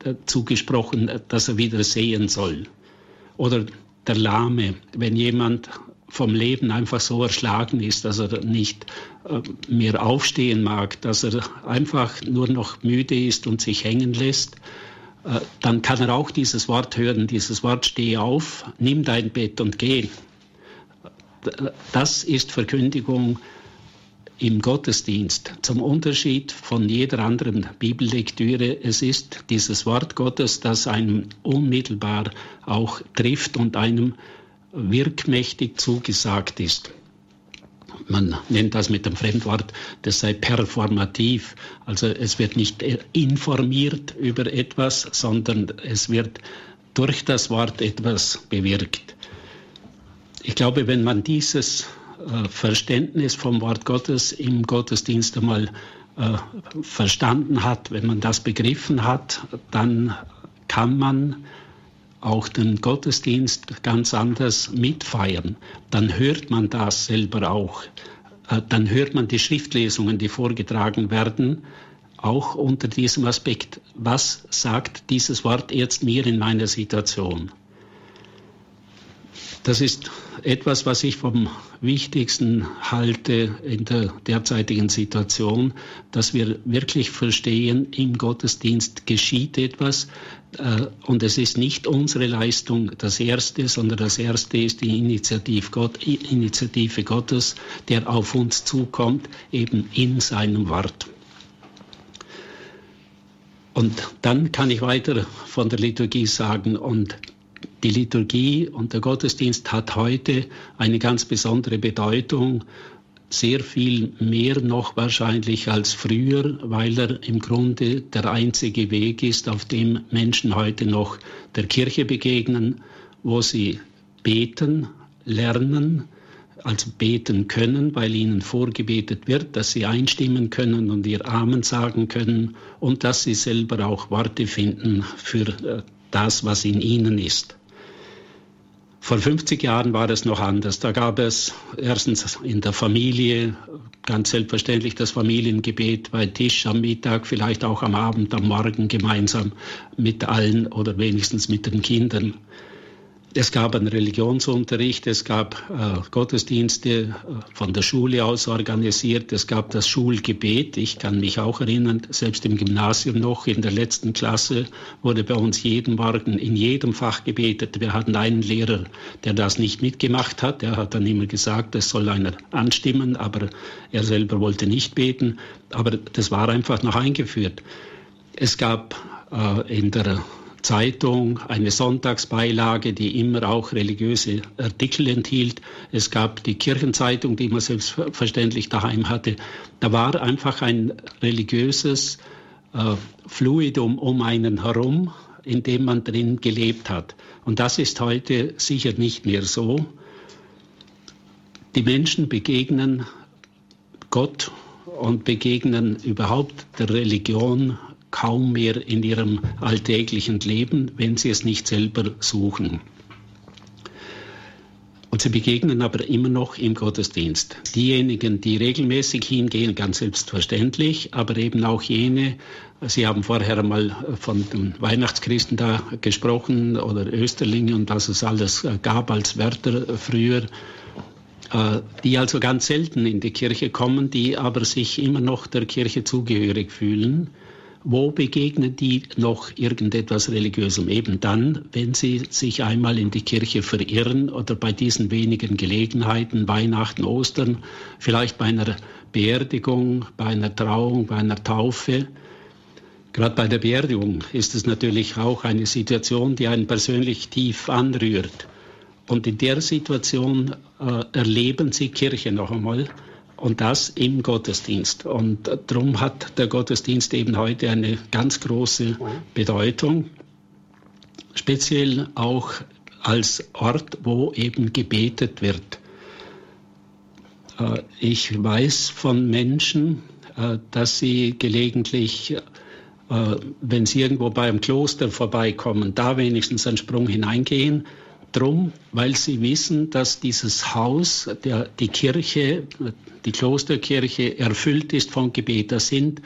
äh, zugesprochen, dass er wieder sehen soll. Oder der Lahme, wenn jemand vom Leben einfach so erschlagen ist, dass er nicht äh, mehr aufstehen mag, dass er einfach nur noch müde ist und sich hängen lässt, äh, dann kann er auch dieses Wort hören, dieses Wort steh auf, nimm dein Bett und geh. Das ist Verkündigung im Gottesdienst. Zum Unterschied von jeder anderen Bibellektüre, es ist dieses Wort Gottes, das einem unmittelbar auch trifft und einem wirkmächtig zugesagt ist. Man nennt das mit dem Fremdwort, das sei performativ. Also es wird nicht informiert über etwas, sondern es wird durch das Wort etwas bewirkt. Ich glaube, wenn man dieses äh, Verständnis vom Wort Gottes im Gottesdienst einmal äh, verstanden hat, wenn man das begriffen hat, dann kann man auch den Gottesdienst ganz anders mitfeiern, dann hört man das selber auch. Äh, dann hört man die Schriftlesungen, die vorgetragen werden, auch unter diesem Aspekt. Was sagt dieses Wort jetzt mir in meiner Situation? Das ist etwas, was ich vom Wichtigsten halte in der derzeitigen Situation, dass wir wirklich verstehen, im Gottesdienst geschieht etwas äh, und es ist nicht unsere Leistung das Erste, sondern das Erste ist die Initiative, Gott, Initiative Gottes, der auf uns zukommt, eben in seinem Wort. Und dann kann ich weiter von der Liturgie sagen und die Liturgie und der Gottesdienst hat heute eine ganz besondere Bedeutung, sehr viel mehr noch wahrscheinlich als früher, weil er im Grunde der einzige Weg ist, auf dem Menschen heute noch der Kirche begegnen, wo sie beten, lernen, also beten können, weil ihnen vorgebetet wird, dass sie einstimmen können und ihr Amen sagen können und dass sie selber auch Worte finden für äh, das, was in ihnen ist. Vor 50 Jahren war es noch anders. Da gab es erstens in der Familie ganz selbstverständlich das Familiengebet bei Tisch am Mittag, vielleicht auch am Abend, am Morgen gemeinsam mit allen oder wenigstens mit den Kindern. Es gab einen Religionsunterricht, es gab äh, Gottesdienste äh, von der Schule aus organisiert, es gab das Schulgebet. Ich kann mich auch erinnern, selbst im Gymnasium noch, in der letzten Klasse wurde bei uns jeden Morgen in jedem Fach gebetet. Wir hatten einen Lehrer, der das nicht mitgemacht hat. Er hat dann immer gesagt, es soll einer anstimmen, aber er selber wollte nicht beten. Aber das war einfach noch eingeführt. Es gab äh, in der Zeitung, eine Sonntagsbeilage, die immer auch religiöse Artikel enthielt. Es gab die Kirchenzeitung, die man selbstverständlich daheim hatte. Da war einfach ein religiöses äh, Fluidum um einen herum, in dem man drin gelebt hat. Und das ist heute sicher nicht mehr so. Die Menschen begegnen Gott und begegnen überhaupt der Religion kaum mehr in ihrem alltäglichen Leben, wenn sie es nicht selber suchen. Und sie begegnen aber immer noch im Gottesdienst. Diejenigen, die regelmäßig hingehen, ganz selbstverständlich, aber eben auch jene, Sie haben vorher mal von den Weihnachtschristen da gesprochen oder Österlinge und was es alles gab als Wörter früher, äh, die also ganz selten in die Kirche kommen, die aber sich immer noch der Kirche zugehörig fühlen wo begegnen die noch irgendetwas Religiösem? Eben dann, wenn sie sich einmal in die Kirche verirren oder bei diesen wenigen Gelegenheiten, Weihnachten, Ostern, vielleicht bei einer Beerdigung, bei einer Trauung, bei einer Taufe. Gerade bei der Beerdigung ist es natürlich auch eine Situation, die einen persönlich tief anrührt. Und in der Situation äh, erleben Sie Kirche noch einmal und das im Gottesdienst. Und darum hat der Gottesdienst eben heute eine ganz große Bedeutung, speziell auch als Ort, wo eben gebetet wird. Äh, ich weiß von Menschen, äh, dass sie gelegentlich äh, wenn Sie irgendwo bei einem Kloster vorbeikommen, da wenigstens einen Sprung hineingehen. Drum, weil sie wissen, dass dieses Haus, der, die Kirche, die Klosterkirche erfüllt ist von Gebet. Da sind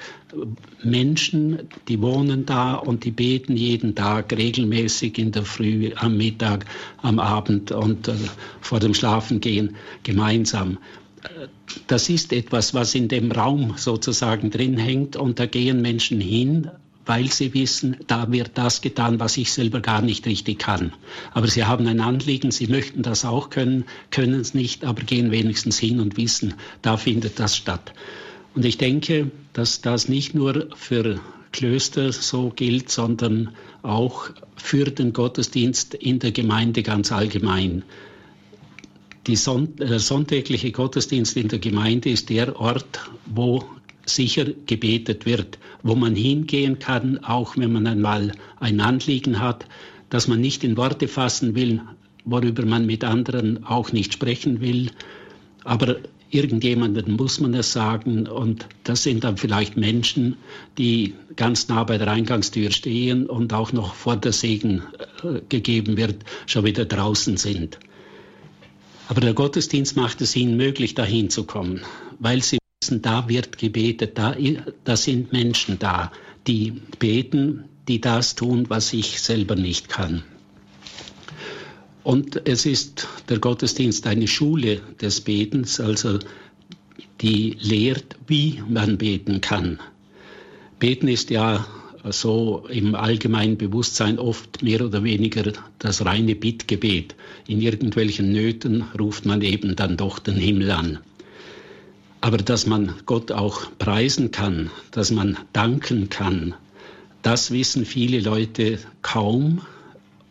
Menschen, die wohnen da und die beten jeden Tag regelmäßig in der Früh, am Mittag, am Abend und äh, vor dem Schlafengehen gemeinsam das ist etwas, was in dem Raum sozusagen drin hängt und da gehen Menschen hin, weil sie wissen, da wird das getan, was ich selber gar nicht richtig kann. Aber sie haben ein Anliegen, sie möchten das auch können, können es nicht, aber gehen wenigstens hin und wissen, da findet das statt. Und ich denke, dass das nicht nur für Klöster so gilt, sondern auch für den Gottesdienst in der Gemeinde ganz allgemein. Der sonntägliche Gottesdienst in der Gemeinde ist der Ort, wo sicher gebetet wird, wo man hingehen kann, auch wenn man einmal ein Anliegen hat, das man nicht in Worte fassen will, worüber man mit anderen auch nicht sprechen will. Aber irgendjemandem muss man es sagen und das sind dann vielleicht Menschen, die ganz nah bei der Eingangstür stehen und auch noch vor der Segen äh, gegeben wird, schon wieder draußen sind. Aber der Gottesdienst macht es ihnen möglich, dahin zu kommen, weil sie wissen, da wird gebetet, da, da sind Menschen da, die beten, die das tun, was ich selber nicht kann. Und es ist der Gottesdienst eine Schule des Betens, also die lehrt, wie man beten kann. Beten ist ja so im allgemeinen Bewusstsein oft mehr oder weniger das reine Bittgebet. In irgendwelchen Nöten ruft man eben dann doch den Himmel an. Aber dass man Gott auch preisen kann, dass man danken kann, das wissen viele Leute kaum.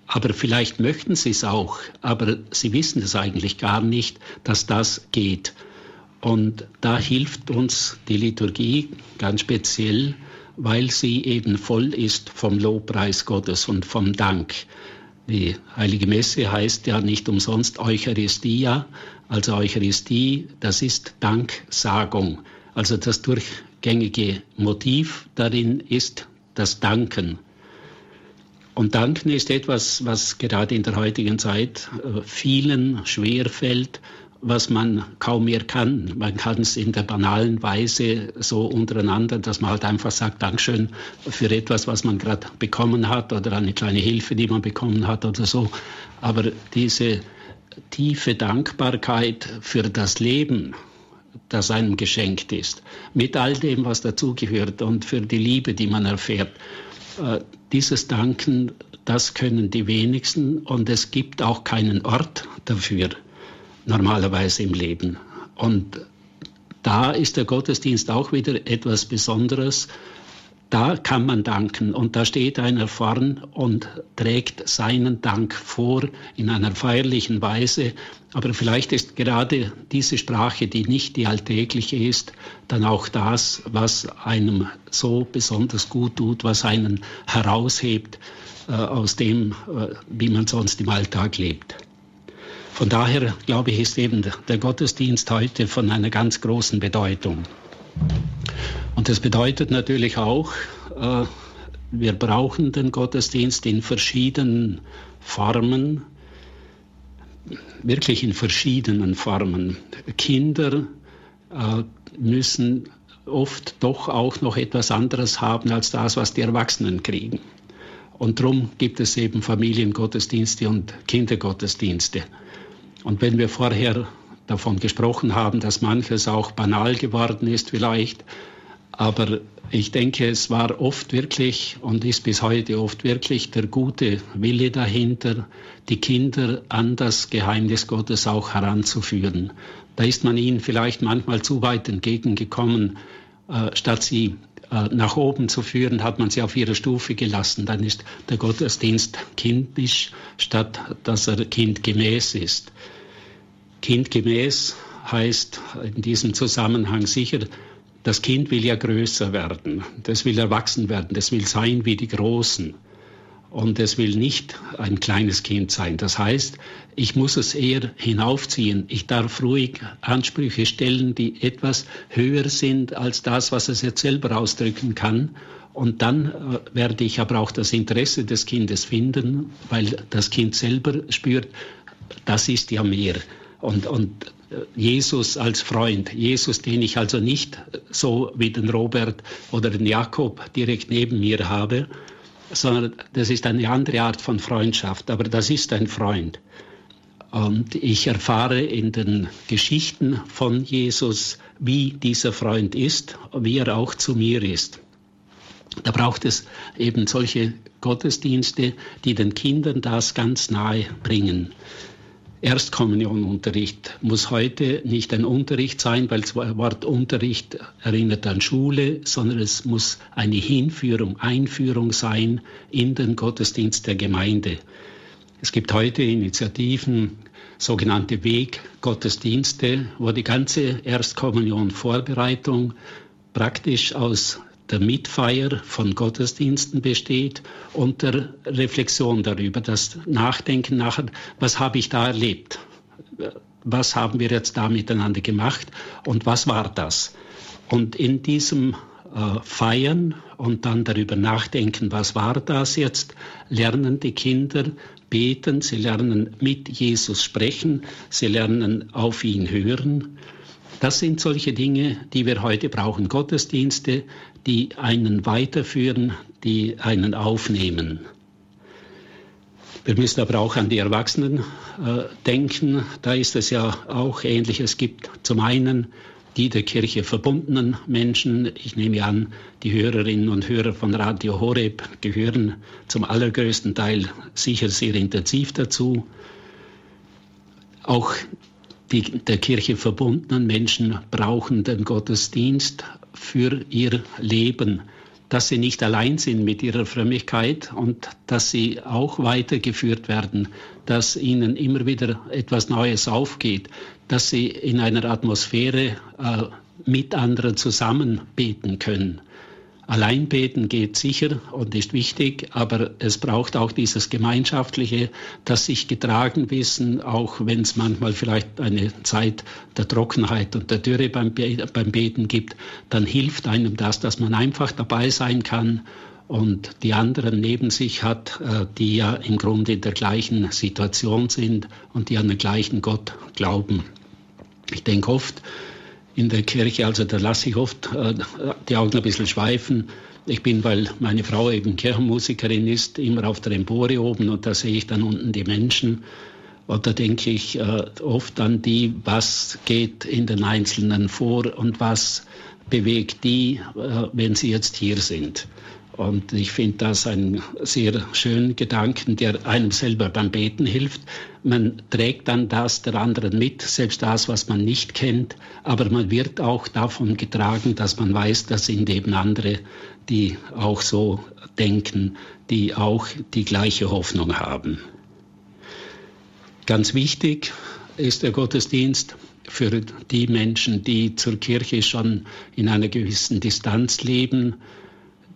Aber vielleicht möchten sie es auch, aber sie wissen es eigentlich gar nicht, dass das geht. Und da hilft uns die Liturgie ganz speziell, weil sie eben voll ist vom Lobpreis Gottes und vom Dank. Die Heilige Messe heißt ja nicht umsonst Eucharistia, also Eucharistie, das ist Danksagung. Also das durchgängige Motiv darin ist das Danken. Und Danken ist etwas, was gerade in der heutigen Zeit äh, vielen schwerfällt, was man kaum mehr kann. Man kann es in der banalen Weise so untereinander, dass man halt einfach sagt, Dankeschön für etwas, was man gerade bekommen hat oder eine kleine Hilfe, die man bekommen hat oder so. Aber diese tiefe Dankbarkeit für das Leben, das einem geschenkt ist, mit all dem, was dazugehört und für die Liebe, die man erfährt, äh, dieses Danken, das können die wenigsten und es gibt auch keinen Ort dafür normalerweise im Leben. Und da ist der Gottesdienst auch wieder etwas Besonderes. Da kann man danken und da steht einer vorn und trägt seinen Dank vor in einer feierlichen Weise. Aber vielleicht ist gerade diese Sprache, die nicht die alltägliche ist, dann auch das, was einem so besonders gut tut, was einen heraushebt äh, aus dem, äh, wie man sonst im Alltag lebt. Von daher, glaube ich, ist eben der Gottesdienst heute von einer ganz großen Bedeutung. Und das bedeutet natürlich auch, äh, wir brauchen den Gottesdienst in verschiedenen Formen, wirklich in verschiedenen Formen. Kinder äh, müssen oft doch auch noch etwas anderes haben als das, was die Erwachsenen kriegen. Und darum gibt es eben Familiengottesdienste und Kindergottesdienste. Und wenn wir vorher davon gesprochen haben, dass manches auch banal geworden ist vielleicht, aber ich denke, es war oft wirklich und ist bis heute oft wirklich der gute Wille dahinter, die Kinder an das Geheimnis Gottes auch heranzuführen. Da ist man ihnen vielleicht manchmal zu weit entgegengekommen, äh, statt sie nach oben zu führen, hat man sie auf ihre Stufe gelassen. Dann ist der Gottesdienst kindisch, statt dass er kindgemäß ist. Kindgemäß heißt in diesem Zusammenhang sicher, das Kind will ja größer werden, das will erwachsen werden, das will sein wie die Großen. Und es will nicht ein kleines Kind sein. Das heißt, ich muss es eher hinaufziehen. Ich darf ruhig Ansprüche stellen, die etwas höher sind als das, was es jetzt selber ausdrücken kann. Und dann äh, werde ich aber auch das Interesse des Kindes finden, weil das Kind selber spürt, das ist ja mehr. Und, und äh, Jesus als Freund, Jesus, den ich also nicht so wie den Robert oder den Jakob direkt neben mir habe, sondern das ist eine andere Art von Freundschaft, aber das ist ein Freund. Und ich erfahre in den Geschichten von Jesus, wie dieser Freund ist, wie er auch zu mir ist. Da braucht es eben solche Gottesdienste, die den Kindern das ganz nahe bringen. Erstkommunionunterricht muss heute nicht ein Unterricht sein, weil das Wort Unterricht erinnert an Schule, sondern es muss eine Hinführung, Einführung sein in den Gottesdienst der Gemeinde. Es gibt heute Initiativen, sogenannte Weggottesdienste, wo die ganze Erstkommunion Vorbereitung praktisch aus der Mitfeier von Gottesdiensten besteht und der Reflexion darüber, das Nachdenken nachher, was habe ich da erlebt? Was haben wir jetzt da miteinander gemacht und was war das? Und in diesem äh, Feiern und dann darüber nachdenken, was war das jetzt, lernen die Kinder beten, sie lernen mit Jesus sprechen, sie lernen auf ihn hören. Das sind solche Dinge, die wir heute brauchen. Gottesdienste, die einen weiterführen, die einen aufnehmen. Wir müssen aber auch an die Erwachsenen äh, denken. Da ist es ja auch ähnlich. Es gibt zum einen die der Kirche verbundenen Menschen. Ich nehme an, die Hörerinnen und Hörer von Radio Horeb gehören zum allergrößten Teil sicher sehr intensiv dazu. Auch die der Kirche verbundenen Menschen brauchen den Gottesdienst für ihr Leben, dass sie nicht allein sind mit ihrer Frömmigkeit und dass sie auch weitergeführt werden, dass ihnen immer wieder etwas Neues aufgeht, dass sie in einer Atmosphäre äh, mit anderen zusammen beten können. Allein beten geht sicher und ist wichtig, aber es braucht auch dieses Gemeinschaftliche, das sich getragen wissen, auch wenn es manchmal vielleicht eine Zeit der Trockenheit und der Dürre beim, beim Beten gibt, dann hilft einem das, dass man einfach dabei sein kann und die anderen neben sich hat, äh, die ja im Grunde in der gleichen Situation sind und die an den gleichen Gott glauben. Ich denke oft in der Kirche, also da lasse ich oft äh, die Augen ein bisschen schweifen. Ich bin, weil meine Frau eben Kirchenmusikerin ist, immer auf der Empore oben und da sehe ich dann unten die Menschen. Und da denke ich äh, oft an die, was geht in den Einzelnen vor und was bewegt die, äh, wenn sie jetzt hier sind. Und ich finde das einen sehr schönen Gedanken, der einem selber beim Beten hilft. Man trägt dann das der anderen mit, selbst das, was man nicht kennt, aber man wird auch davon getragen, dass man weiß, das sind eben andere, die auch so denken, die auch die gleiche Hoffnung haben. Ganz wichtig ist der Gottesdienst für die Menschen, die zur Kirche schon in einer gewissen Distanz leben,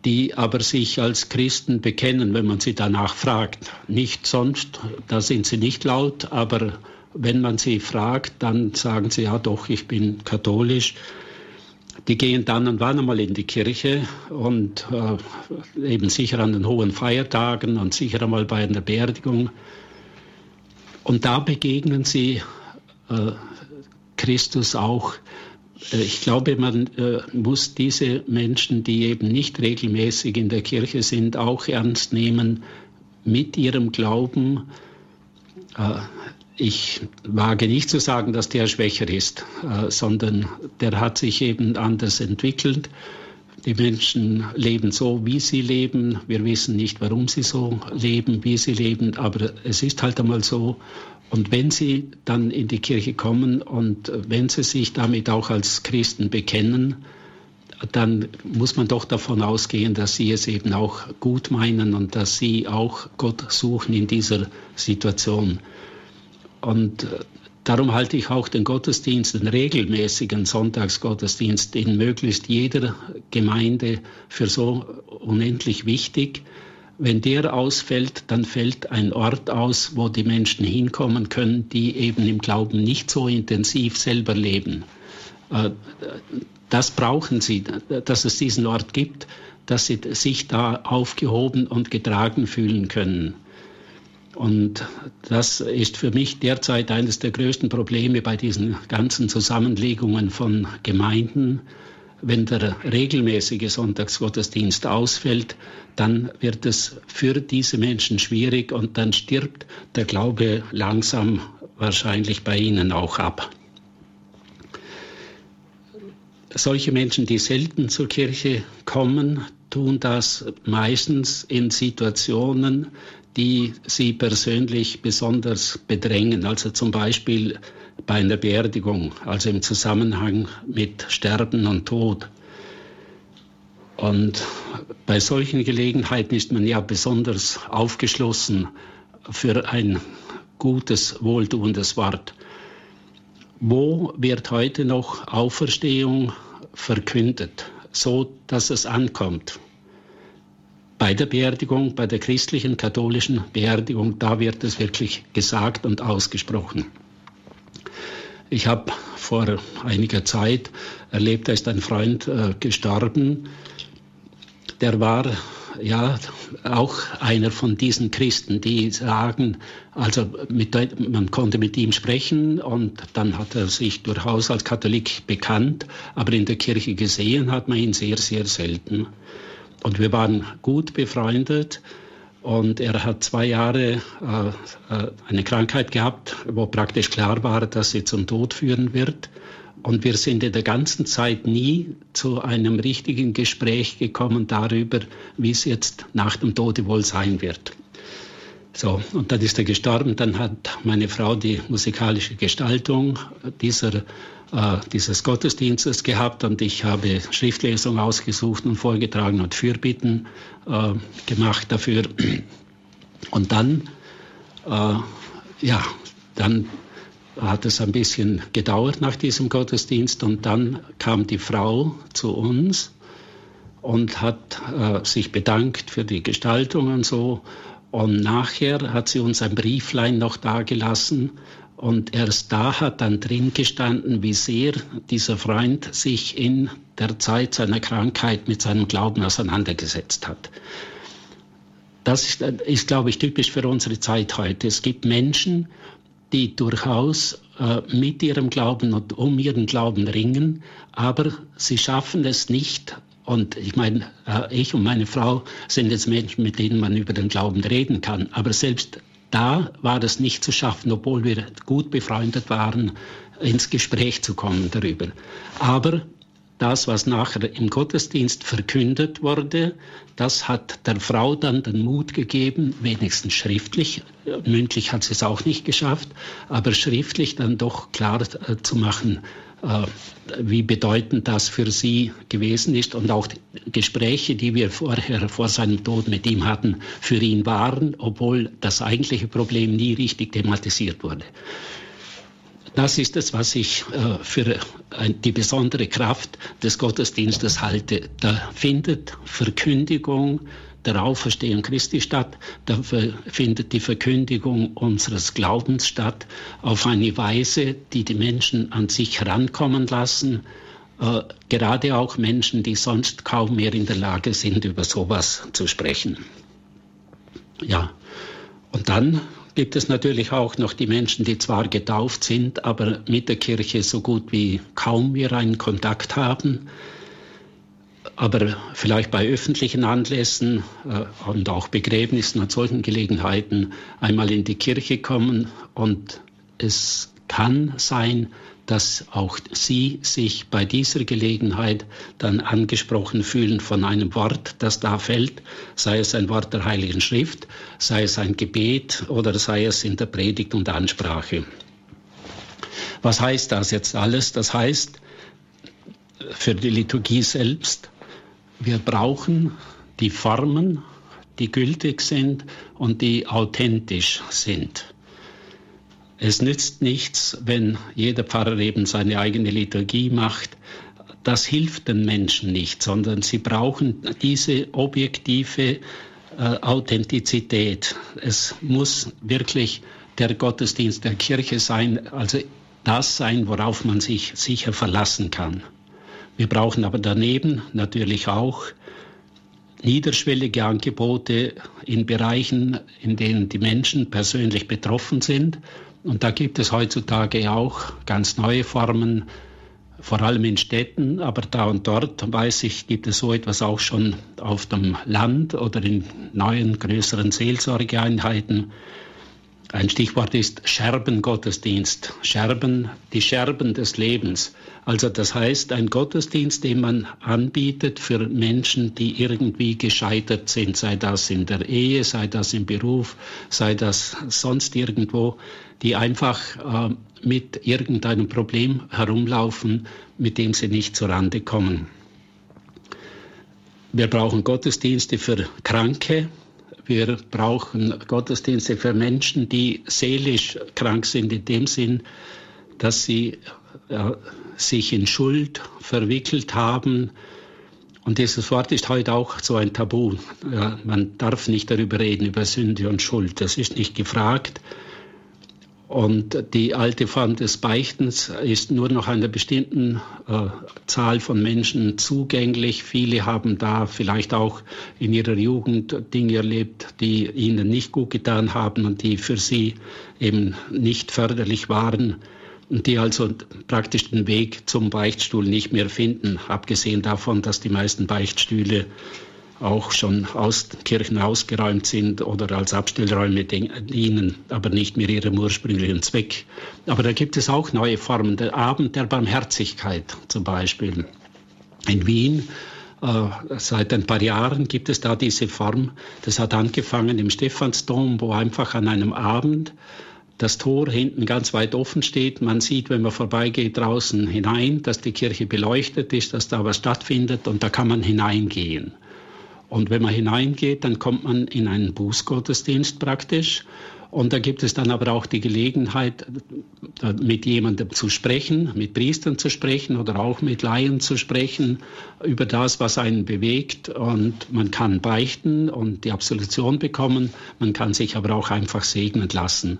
die aber sich als Christen bekennen, wenn man sie danach fragt. Nicht sonst, da sind sie nicht laut, aber wenn man sie fragt, dann sagen sie, ja doch, ich bin katholisch. Die gehen dann und wann einmal in die Kirche und äh, eben sicher an den hohen Feiertagen und sicher einmal bei einer Beerdigung. Und da begegnen sie äh, Christus auch ich glaube, man äh, muss diese Menschen, die eben nicht regelmäßig in der Kirche sind, auch ernst nehmen mit ihrem Glauben. Äh, ich wage nicht zu sagen, dass der schwächer ist, äh, sondern der hat sich eben anders entwickelt. Die Menschen leben so, wie sie leben. Wir wissen nicht, warum sie so leben, wie sie leben, aber es ist halt einmal so. Und wenn sie dann in die Kirche kommen und wenn sie sich damit auch als Christen bekennen, dann muss man doch davon ausgehen, dass sie es eben auch gut meinen und dass sie auch Gott suchen in dieser Situation. Und äh, darum halte ich auch den Gottesdienst, den regelmäßigen Sonntagsgottesdienst in möglichst jeder Gemeinde für so unendlich wichtig, wenn der ausfällt, dann fällt ein Ort aus, wo die Menschen hinkommen können, die eben im Glauben nicht so intensiv selber leben. Äh, das brauchen sie, dass es diesen Ort gibt, dass sie sich da aufgehoben und getragen fühlen können. Und das ist für mich derzeit eines der größten Probleme bei diesen ganzen Zusammenlegungen von Gemeinden. Wenn der regelmäßige Sonntagsgottesdienst ausfällt, dann wird es für diese Menschen schwierig und dann stirbt der Glaube langsam wahrscheinlich bei ihnen auch ab. Solche Menschen, die selten zur Kirche kommen, tun das meistens in Situationen, die sie persönlich besonders bedrängen. Also zum Beispiel bei einer Beerdigung, also im Zusammenhang mit Sterben und Tod. Und bei solchen Gelegenheiten ist man ja besonders aufgeschlossen für ein gutes, wohltuendes Wort. Wo wird heute noch Auferstehung verkündet, so dass es ankommt? Bei der Beerdigung, bei der christlichen, katholischen Beerdigung, da wird es wirklich gesagt und ausgesprochen. Ich habe vor einiger Zeit erlebt, da ist ein Freund äh, gestorben, der war ja auch einer von diesen Christen, die sagen, also mit, man konnte mit ihm sprechen und dann hat er sich durchaus als Katholik bekannt, aber in der Kirche gesehen hat man ihn sehr, sehr selten. Und wir waren gut befreundet und er hat zwei Jahre äh, äh eine Krankheit gehabt, wo praktisch klar war, dass sie zum Tod führen wird. Und wir sind in der ganzen Zeit nie zu einem richtigen Gespräch gekommen darüber, wie es jetzt nach dem Tode wohl sein wird. So, und dann ist er gestorben. Dann hat meine Frau die musikalische Gestaltung dieser, äh, dieses Gottesdienstes gehabt und ich habe Schriftlesung ausgesucht und vorgetragen und Fürbitten äh, gemacht dafür. Und dann, äh, ja, dann hat es ein bisschen gedauert nach diesem Gottesdienst und dann kam die Frau zu uns und hat äh, sich bedankt für die Gestaltung und so. Und nachher hat sie uns ein Brieflein noch dagelassen und erst da hat dann drin gestanden, wie sehr dieser Freund sich in der Zeit seiner Krankheit mit seinem Glauben auseinandergesetzt hat. Das ist, ist glaube ich, typisch für unsere Zeit heute. Es gibt Menschen, die durchaus äh, mit ihrem Glauben und um ihren Glauben ringen, aber sie schaffen es nicht. Und ich meine, äh, ich und meine Frau sind jetzt Menschen, mit denen man über den Glauben reden kann. Aber selbst da war es nicht zu schaffen, obwohl wir gut befreundet waren, ins Gespräch zu kommen darüber. Aber das, was nachher im Gottesdienst verkündet wurde, das hat der Frau dann den Mut gegeben, wenigstens schriftlich, mündlich hat sie es auch nicht geschafft, aber schriftlich dann doch klar äh, zu machen, wie bedeutend das für sie gewesen ist und auch Gespräche, die wir vorher vor seinem Tod mit ihm hatten, für ihn waren, obwohl das eigentliche Problem nie richtig thematisiert wurde. Das ist es, was ich äh, für die besondere Kraft des Gottesdienstes halte. Da findet Verkündigung der Auferstehung Christi statt, da findet die Verkündigung unseres Glaubens statt, auf eine Weise, die die Menschen an sich herankommen lassen, äh, gerade auch Menschen, die sonst kaum mehr in der Lage sind, über sowas zu sprechen. Ja, und dann gibt es natürlich auch noch die Menschen, die zwar getauft sind, aber mit der Kirche so gut wie kaum mehr einen Kontakt haben, aber vielleicht bei öffentlichen Anlässen äh, und auch Begräbnissen und solchen Gelegenheiten einmal in die Kirche kommen und es kann sein, dass auch Sie sich bei dieser Gelegenheit dann angesprochen fühlen von einem Wort, das da fällt, sei es ein Wort der Heiligen Schrift, sei es ein Gebet oder sei es in der Predigt und Ansprache. Was heißt das jetzt alles? Das heißt für die Liturgie selbst, wir brauchen die Formen, die gültig sind und die authentisch sind. Es nützt nichts, wenn jeder Pfarrer eben seine eigene Liturgie macht. Das hilft den Menschen nicht, sondern sie brauchen diese objektive äh, Authentizität. Es muss wirklich der Gottesdienst der Kirche sein, also das sein, worauf man sich sicher verlassen kann. Wir brauchen aber daneben natürlich auch niederschwellige Angebote in Bereichen, in denen die Menschen persönlich betroffen sind. Und da gibt es heutzutage auch ganz neue Formen, vor allem in Städten, aber da und dort weiß ich, gibt es so etwas auch schon auf dem Land oder in neuen, größeren Seelsorgeeinheiten. Ein Stichwort ist Scherbengottesdienst. Scherben, die Scherben des Lebens. Also das heißt, ein Gottesdienst, den man anbietet für Menschen, die irgendwie gescheitert sind, sei das in der Ehe, sei das im Beruf, sei das sonst irgendwo, die einfach äh, mit irgendeinem Problem herumlaufen, mit dem sie nicht zurande kommen. Wir brauchen Gottesdienste für Kranke, wir brauchen Gottesdienste für Menschen, die seelisch krank sind, in dem Sinn, dass sie äh, sich in Schuld verwickelt haben. Und dieses Wort ist heute auch so ein Tabu. Ja, man darf nicht darüber reden, über Sünde und Schuld. Das ist nicht gefragt. Und die alte Form des Beichtens ist nur noch einer bestimmten äh, Zahl von Menschen zugänglich. Viele haben da vielleicht auch in ihrer Jugend Dinge erlebt, die ihnen nicht gut getan haben und die für sie eben nicht förderlich waren die also praktisch den Weg zum Beichtstuhl nicht mehr finden, abgesehen davon, dass die meisten Beichtstühle auch schon aus Kirchen ausgeräumt sind oder als Abstellräume dienen, aber nicht mehr ihrem ursprünglichen Zweck. Aber da gibt es auch neue Formen. Der Abend der Barmherzigkeit zum Beispiel. In Wien äh, seit ein paar Jahren gibt es da diese Form. Das hat angefangen im Stephansdom, wo einfach an einem Abend das Tor hinten ganz weit offen steht. Man sieht, wenn man vorbeigeht, draußen hinein, dass die Kirche beleuchtet ist, dass da was stattfindet und da kann man hineingehen. Und wenn man hineingeht, dann kommt man in einen Bußgottesdienst praktisch. Und da gibt es dann aber auch die Gelegenheit, mit jemandem zu sprechen, mit Priestern zu sprechen oder auch mit Laien zu sprechen über das, was einen bewegt. Und man kann beichten und die Absolution bekommen. Man kann sich aber auch einfach segnen lassen.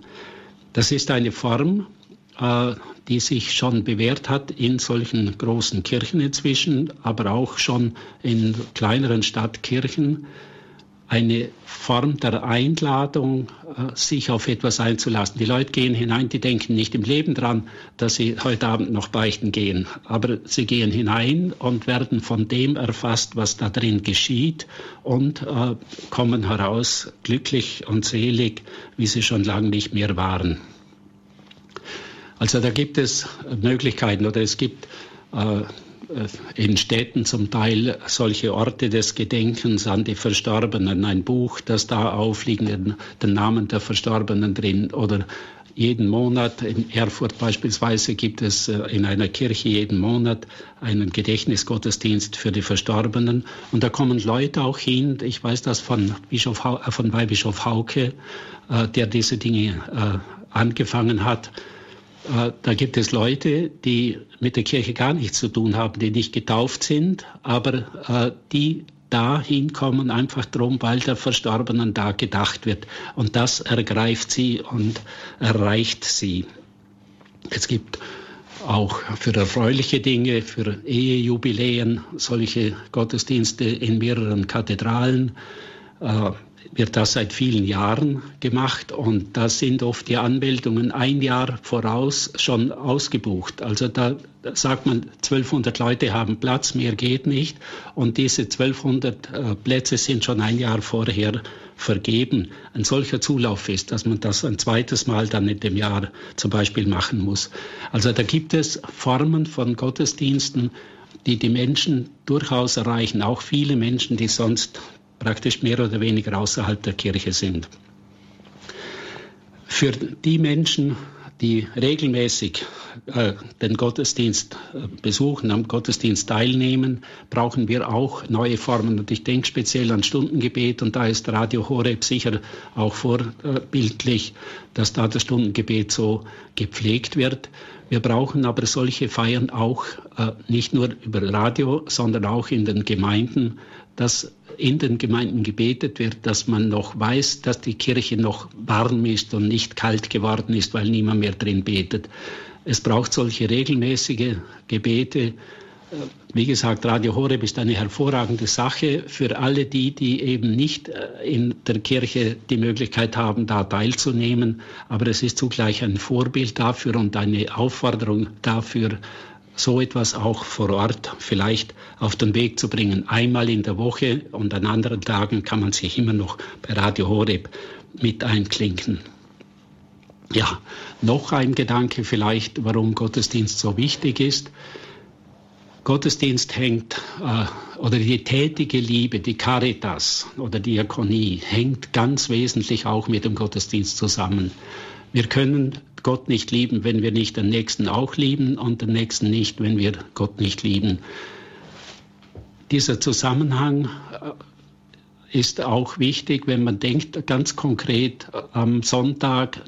Das ist eine Form, äh, die sich schon bewährt hat in solchen großen Kirchen inzwischen, aber auch schon in kleineren Stadtkirchen. Eine Form der Einladung, äh, sich auf etwas einzulassen. Die Leute gehen hinein, die denken nicht im Leben dran, dass sie heute Abend noch beichten gehen, aber sie gehen hinein und werden von dem erfasst, was da drin geschieht und äh, kommen heraus glücklich und selig, wie sie schon lange nicht mehr waren. Also da gibt es Möglichkeiten oder es gibt äh, in Städten zum Teil solche Orte des Gedenkens an die Verstorbenen, ein Buch, das da aufliegt, den, Namen der Verstorbenen drin oder jeden Monat, in Erfurt beispielsweise gibt es äh, in einer Kirche jeden Monat einen Gedächtnisgottesdienst für die Verstorbenen. Und da kommen Leute auch hin, ich weiß das von, Bischof, von Weihbischof Hauke, äh, der diese Dinge angefangen hat äh, da gibt es Leute, die mit der Kirche gar nichts zu tun haben, die nicht getauft sind, aber äh, die da hinkommen, einfach darum, weil der Verstorbenen da gedacht wird. Und das ergreift sie und erreicht sie. Es gibt auch für erfreuliche Dinge, für Ehejubiläen solche Gottesdienste in mehreren Kathedralen. Wird das seit vielen Jahren gemacht und da sind oft die Anmeldungen ein Jahr voraus schon ausgebucht. Also da sagt man, 1200 Leute haben Platz, mehr geht nicht und diese 1200 äh, Plätze sind schon ein Jahr vorher vergeben. Ein solcher Zulauf ist, dass man das ein zweites Mal dann in dem Jahr zum Beispiel machen muss. Also da gibt es Formen von Gottesdiensten, die die Menschen durchaus erreichen, auch viele Menschen, die sonst praktisch mehr oder weniger außerhalb der Kirche sind. Für die Menschen, die regelmäßig äh, den Gottesdienst äh, besuchen, am Gottesdienst teilnehmen, brauchen wir auch neue Formen. Und ich denke speziell an Stundengebet und da ist Radio Horeb sicher auch vorbildlich, dass da das Stundengebet so gepflegt wird. Wir brauchen aber solche Feiern auch äh, nicht nur über Radio, sondern auch in den Gemeinden, dass in den Gemeinden gebetet wird, dass man noch weiß, dass die Kirche noch warm ist und nicht kalt geworden ist, weil niemand mehr drin betet. Es braucht solche regelmäßige Gebete wie gesagt, Radio Horeb ist eine hervorragende Sache für alle die, die eben nicht äh, in der Kirche die Möglichkeit haben, da teilzunehmen. Aber es ist zugleich ein Vorbild dafür und eine Aufforderung dafür, so etwas auch vor Ort vielleicht auf den Weg zu bringen. Einmal in der Woche und an anderen Tagen kann man sich immer noch bei Radio Horeb mit einklinken. Ja, noch ein Gedanke vielleicht, warum Gottesdienst so wichtig ist. Gottesdienst hängt, äh, oder die tätige Liebe, die Caritas oder Diakonie, hängt ganz wesentlich auch mit dem Gottesdienst zusammen. Wir können Gott nicht lieben, wenn wir nicht den Nächsten auch lieben und den Nächsten nicht, wenn wir Gott nicht lieben. Dieser Zusammenhang äh, ist auch wichtig, wenn man denkt ganz konkret am Sonntag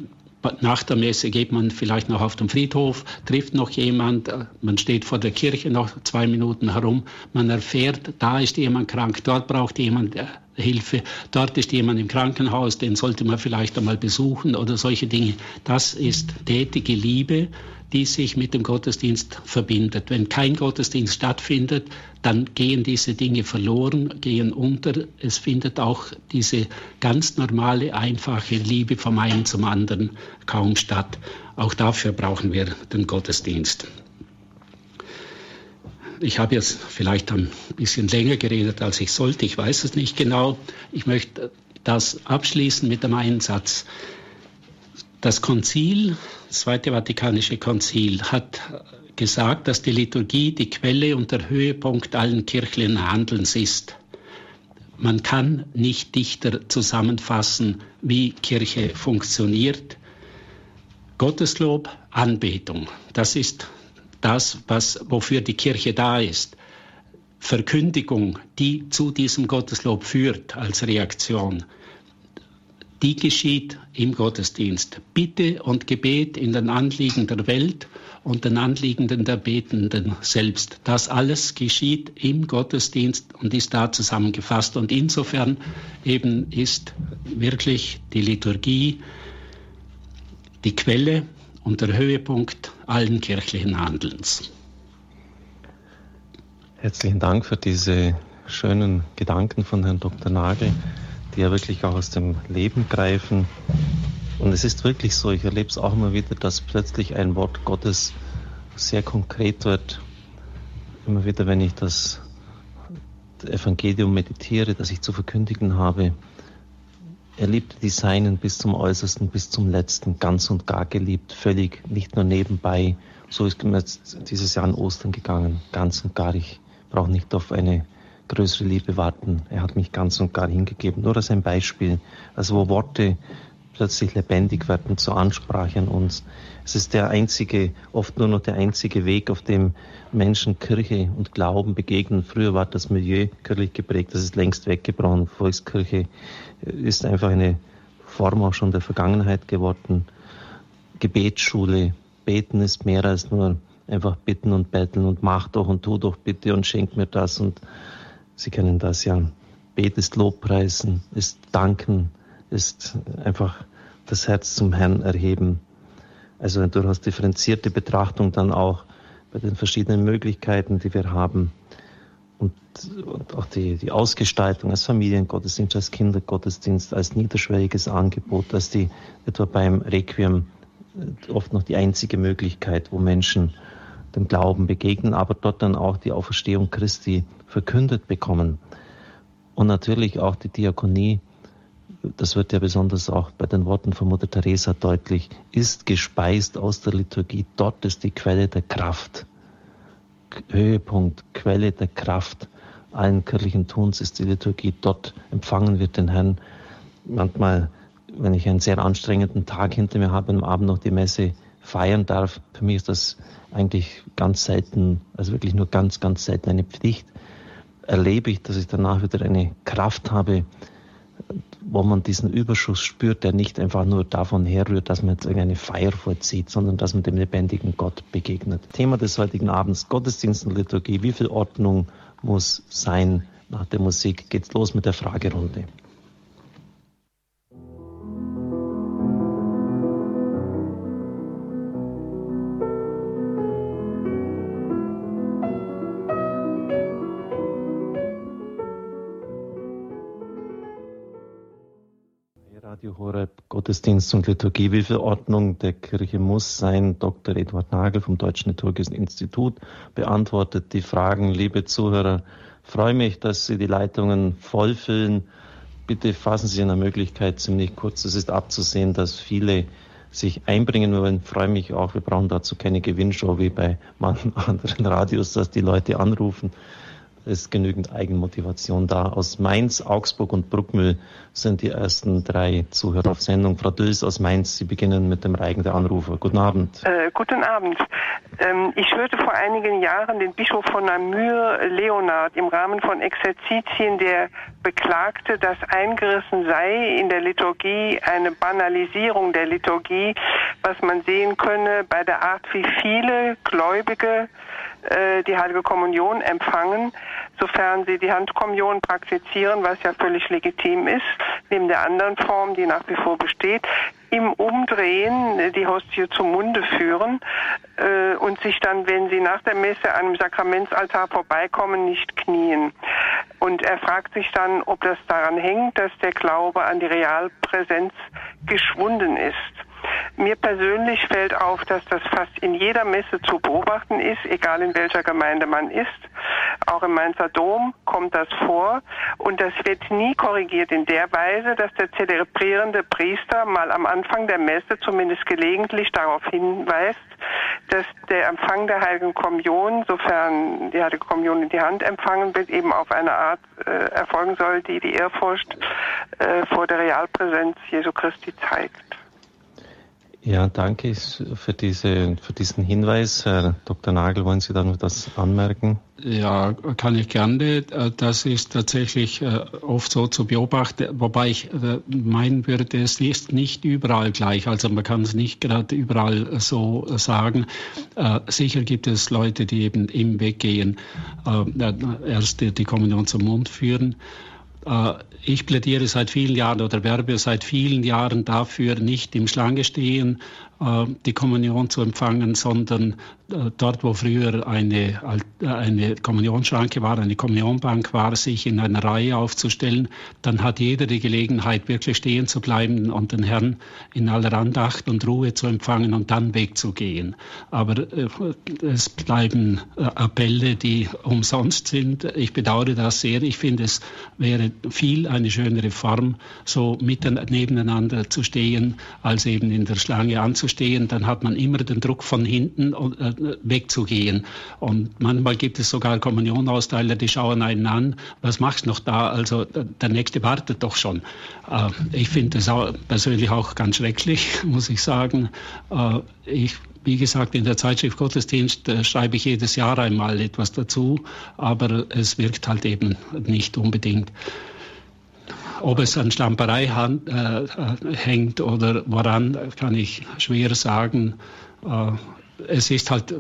nach der Messe geht man vielleicht noch auf den Friedhof, trifft noch jemand, äh, man steht vor der Kirche noch zwei Minuten herum, man erfährt, da ist jemand krank, dort braucht jemand äh, Hilfe, dort ist jemand im Krankenhaus, den sollte man vielleicht einmal besuchen oder solche Dinge. Das ist tätige Liebe, die sich mit dem Gottesdienst verbindet. Wenn kein Gottesdienst stattfindet, dann gehen diese Dinge verloren, gehen unter. Es findet auch diese ganz normale, einfache Liebe vom einen zum anderen kaum statt. Auch dafür brauchen wir den Gottesdienst. Ich habe jetzt vielleicht ein bisschen länger geredet, als ich sollte. Ich weiß es nicht genau. Ich möchte das abschließen mit dem einen Satz. Das Konzil, das Zweite Vatikanische Konzil, hat gesagt, dass die Liturgie die Quelle und der Höhepunkt allen kirchlichen Handelns ist. Man kann nicht dichter zusammenfassen, wie Kirche funktioniert. Gotteslob, Anbetung, das ist das, was, wofür die Kirche da ist. Verkündigung, die zu diesem Gotteslob führt als Reaktion, die geschieht im Gottesdienst. Bitte und Gebet in den Anliegen der Welt und den Anliegenden der Betenden selbst. Das alles geschieht im Gottesdienst und ist da zusammengefasst. Und insofern eben ist wirklich die Liturgie die Quelle und der Höhepunkt allen kirchlichen Handelns. Herzlichen Dank für diese schönen Gedanken von Herrn Dr. Nagel, die ja wirklich auch aus dem Leben greifen. Und es ist wirklich so, ich erlebe es auch immer wieder, dass plötzlich ein Wort Gottes sehr konkret wird. Immer wieder, wenn ich das Evangelium meditiere, das ich zu verkündigen habe, er liebte die Seinen bis zum Äußersten, bis zum Letzten, ganz und gar geliebt, völlig, nicht nur nebenbei. So ist mir dieses Jahr an Ostern gegangen, ganz und gar. Ich brauche nicht auf eine größere Liebe warten. Er hat mich ganz und gar hingegeben. Nur als ein Beispiel, also wo Worte plötzlich lebendig werden zur Ansprache an uns. Es ist der einzige, oft nur noch der einzige Weg, auf dem Menschen Kirche und Glauben begegnen. Früher war das Milieu kirchlich geprägt, das ist längst weggebrochen. Volkskirche ist einfach eine Form auch schon der Vergangenheit geworden. Gebetsschule, beten ist mehr als nur einfach bitten und betteln und mach doch und tu doch bitte und schenk mir das und Sie kennen das ja. Bet ist Lobpreisen, ist Danken, ist einfach das Herz zum Herrn erheben. Also eine durchaus differenzierte Betrachtung dann auch bei den verschiedenen Möglichkeiten, die wir haben. Und, und auch die, die Ausgestaltung als Familiengottesdienst, als Kindergottesdienst, als niederschwelliges Angebot, als die etwa beim Requiem äh, oft noch die einzige Möglichkeit, wo Menschen dem Glauben begegnen, aber dort dann auch die Auferstehung Christi verkündet bekommen. Und natürlich auch die Diakonie das wird ja besonders auch bei den Worten von Mutter Teresa deutlich, ist gespeist aus der Liturgie. Dort ist die Quelle der Kraft. Höhepunkt, Quelle der Kraft allen kirchlichen Tuns ist die Liturgie. Dort empfangen wir den Herrn. Manchmal, wenn ich einen sehr anstrengenden Tag hinter mir habe und am Abend noch die Messe feiern darf, für mich ist das eigentlich ganz selten, also wirklich nur ganz, ganz selten eine Pflicht. Erlebe ich, dass ich danach wieder eine Kraft habe, wo man diesen Überschuss spürt, der nicht einfach nur davon herrührt, dass man jetzt irgendeine Feier vollzieht, sondern dass man dem lebendigen Gott begegnet. Thema des heutigen Abends, Gottesdienst und Liturgie. Wie viel Ordnung muss sein? Nach der Musik geht's los mit der Fragerunde. Horeb Gottesdienst und Liturgie. Wie viel Ordnung der Kirche muss sein? Dr. Eduard Nagel vom Deutschen Liturgischen Institut beantwortet die Fragen. Liebe Zuhörer, freue mich, dass Sie die Leitungen vollfüllen. Bitte fassen Sie in der Möglichkeit ziemlich kurz. Es ist abzusehen, dass viele sich einbringen wollen. Freue mich auch. Wir brauchen dazu keine Gewinnshow wie bei manchen anderen Radios, dass die Leute anrufen ist genügend Eigenmotivation da. Aus Mainz, Augsburg und Bruckmühl sind die ersten drei Zuhörer auf Sendung. Frau Dülls aus Mainz, Sie beginnen mit dem Reigen der Anrufer. Guten Abend. Äh, guten Abend. Ähm, ich hörte vor einigen Jahren den Bischof von Namur, Leonard, im Rahmen von Exerzitien, der beklagte, dass eingerissen sei in der Liturgie eine Banalisierung der Liturgie, was man sehen könne bei der Art, wie viele Gläubige äh, die Heilige Kommunion empfangen, sofern sie die Handkommunion praktizieren, was ja völlig legitim ist, neben der anderen Form, die nach wie vor besteht, im Umdrehen die Hostie zum Munde führen äh, und sich dann, wenn sie nach der Messe an einem Sakramentsaltar vorbeikommen, nicht knien. Und er fragt sich dann, ob das daran hängt, dass der Glaube an die Realpräsenz geschwunden ist. Mir persönlich fällt auf, dass das fast in jeder Messe zu beobachten ist, egal in welcher Gemeinde man ist. Auch im Mainzer Dom kommt das vor und das wird nie korrigiert in der Weise, dass der zelebrierende Priester mal am Anfang der Messe zumindest gelegentlich darauf hinweist, dass der Empfang der Heiligen Kommunion, sofern die Heilige Kommunion in die Hand empfangen wird, eben auf eine Art äh, erfolgen soll, die die Ehrfurcht äh, vor der Realpräsenz Jesu Christi zeigt. Ja, danke für, diese, für diesen Hinweis. Herr Dr. Nagel, wollen Sie da noch das anmerken? Ja, kann ich gerne. Das ist tatsächlich äh, oft so zu beobachten, wobei ich äh, meinen würde, es ist nicht überall gleich. Also man kann es nicht gerade überall so sagen. Äh, sicher gibt es Leute, die eben im Weg gehen, erst die Kommunion zum Mund führen. Äh, ich plädiere seit vielen Jahren oder werbe seit vielen Jahren dafür, nicht im Schlange stehen, äh, die Kommunion zu empfangen, sondern dort, wo früher eine, eine Kommunionschranke war, eine Kommunionbank war, sich in einer Reihe aufzustellen, dann hat jeder die Gelegenheit, wirklich stehen zu bleiben und den Herrn in aller Andacht und Ruhe zu empfangen und dann wegzugehen. Aber es bleiben Appelle, die umsonst sind. Ich bedauere das sehr. Ich finde, es wäre viel eine schönere Form, so mitten nebeneinander zu stehen, als eben in der Schlange anzustehen. Dann hat man immer den Druck von hinten äh, wegzugehen. Und manchmal gibt es sogar Kommunionausteiler, die schauen einen an, was machst du noch da? Also der Nächste wartet doch schon. Äh, ich finde das auch persönlich auch ganz schrecklich, muss ich sagen. Äh, ich wie gesagt, in der Zeitschrift Gottesdienst äh, schreibe ich jedes Jahr einmal etwas dazu, aber es wirkt halt eben nicht unbedingt. Ob es an Stamperei äh, hängt oder woran, kann ich schwer sagen. Äh, es ist halt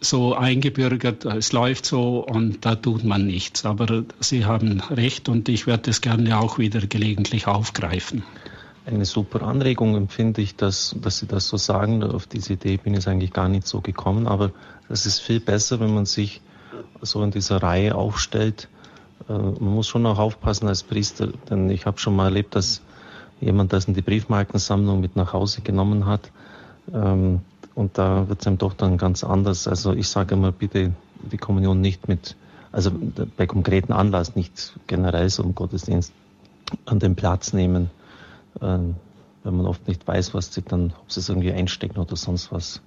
so eingebürgert, es läuft so und da tut man nichts. Aber Sie haben recht und ich werde es gerne auch wieder gelegentlich aufgreifen. Eine super Anregung empfinde ich, dass, dass Sie das so sagen. Auf diese Idee bin ich eigentlich gar nicht so gekommen, aber es ist viel besser, wenn man sich so in dieser Reihe aufstellt äh, man muss schon auch aufpassen als Priester, denn ich habe schon mal erlebt, dass jemand das in die Briefmarkensammlung mit nach Hause genommen hat. Ähm, und da wird es einem doch dann ganz anders. Also ich sage immer, bitte die Kommunion nicht mit, also bei konkreten Anlass, nicht generell so im Gottesdienst an den Platz nehmen, ähm, wenn man oft nicht weiß, was sie dann, ob sie es irgendwie einstecken oder sonst was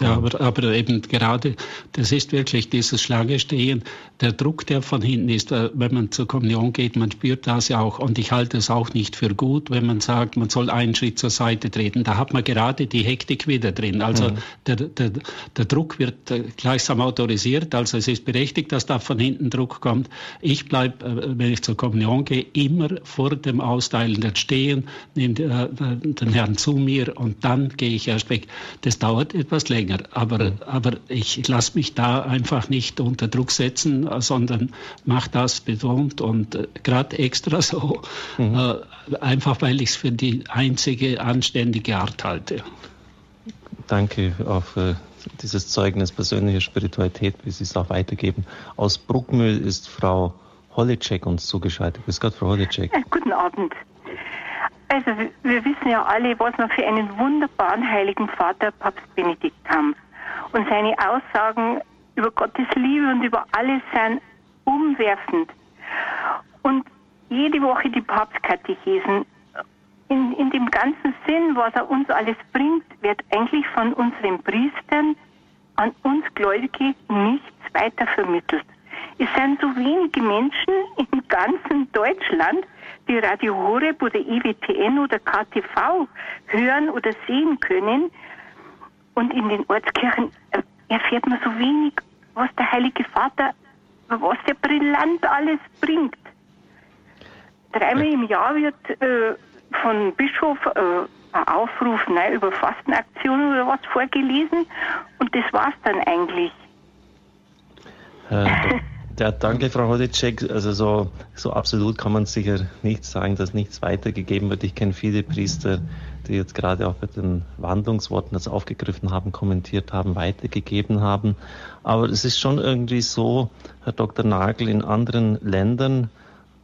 aber, aber eben gerade, das ist wirklich dieses Schlangestehen, der Druck, der von hinten ist, äh, wenn man zur Kommunion geht, man spürt das ja auch. Und ich halte es auch nicht für gut, wenn man sagt, man soll einen Schritt zur Seite treten. Da hat man gerade die Hektik wieder drin. Also mhm. der, der, der Druck wird äh, gleichsam autorisiert. Also es ist berechtigt, dass da von hinten Druck kommt. Ich bleibe, äh, wenn ich zur Kommunion gehe, immer vor dem Austeilenden stehen, nehme den Herrn zu mir und dann gehe ich erst weg. Das dauert etwas etwas länger. Aber, aber ich lasse mich da einfach nicht unter Druck setzen, sondern mache das betont und äh, gerade extra so, mhm. äh, einfach weil ich es für die einzige anständige Art halte. Danke auch für dieses Zeugnis persönlicher Spiritualität, wie Sie es auch weitergeben. Aus Bruckmühl ist Frau Holleczek uns zugeschaltet. Bis Gott, Frau Holleczek. Guten Abend. Also wir wissen ja alle, was wir für einen wunderbaren heiligen Vater Papst Benedikt haben. Und seine Aussagen über Gottes Liebe und über alles sind umwerfend. Und jede Woche die Papstkatechesen, in, in dem ganzen Sinn, was er uns alles bringt, wird eigentlich von unseren Priestern an uns Gläubige nichts weiter vermittelt. Es sind so wenige Menschen im ganzen Deutschland, die Radio Horeb oder IWTN oder KTV hören oder sehen können. Und in den Ortskirchen erfährt man so wenig, was der Heilige Vater, was der brillant alles bringt. Dreimal im Jahr wird äh, von Bischof äh, ein Aufruf ne, über Fastenaktionen oder was vorgelesen und das war's dann eigentlich. Äh, ja, danke, Frau Hodicek. Also so, so absolut kann man sicher nicht sagen, dass nichts weitergegeben wird. Ich kenne viele Priester, die jetzt gerade auch bei den Wandlungsworten das aufgegriffen haben, kommentiert haben, weitergegeben haben. Aber es ist schon irgendwie so, Herr Dr. Nagel, in anderen Ländern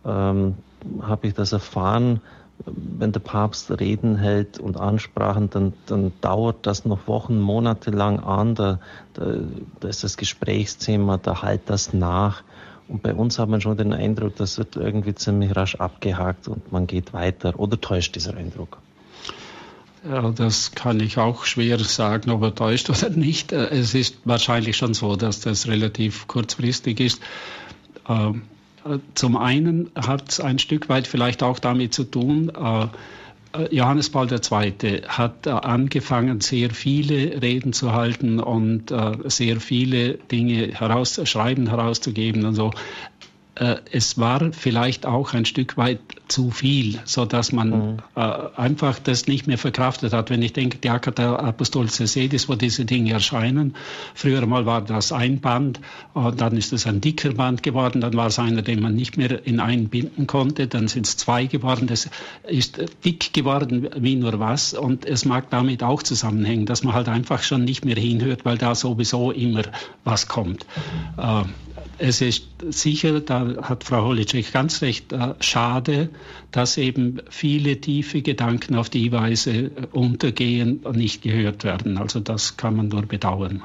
ähm, habe ich das erfahren, wenn der Papst Reden hält und Ansprachen, dann, dann dauert das noch Wochen, Monate lang an. Da, da, da ist das Gesprächsthema, da halt das nach. Und bei uns hat man schon den Eindruck, das wird irgendwie ziemlich rasch abgehakt und man geht weiter. Oder täuscht dieser Eindruck? Ja, das kann ich auch schwer sagen, ob er täuscht oder nicht. Es ist wahrscheinlich schon so, dass das relativ kurzfristig ist. Ähm, zum einen hat es ein Stück weit vielleicht auch damit zu tun, äh, äh, Johannes Paul II. hat äh, angefangen, sehr viele Reden zu halten und sehr viele Dinge herauszuschreiben, herauszugeben und so. Es war vielleicht auch ein Stück weit zu viel, so dass man mhm. äh, einfach das nicht mehr verkraftet hat. Wenn ich denke, die der Apostol Cesedis, wo diese Dinge erscheinen, früher mal war das ein Band, und dann ist es ein dicker Band geworden, dann war es einer, den man nicht mehr in einen binden konnte, dann sind es zwei geworden, das ist dick geworden wie nur was und es mag damit auch zusammenhängen, dass man halt einfach schon nicht mehr hinhört, weil da sowieso immer was kommt. Äh, es ist sicher, da hat Frau Holicek ganz recht, äh, schade, dass eben viele tiefe Gedanken auf die Weise äh, untergehen und nicht gehört werden. Also das kann man nur bedauern.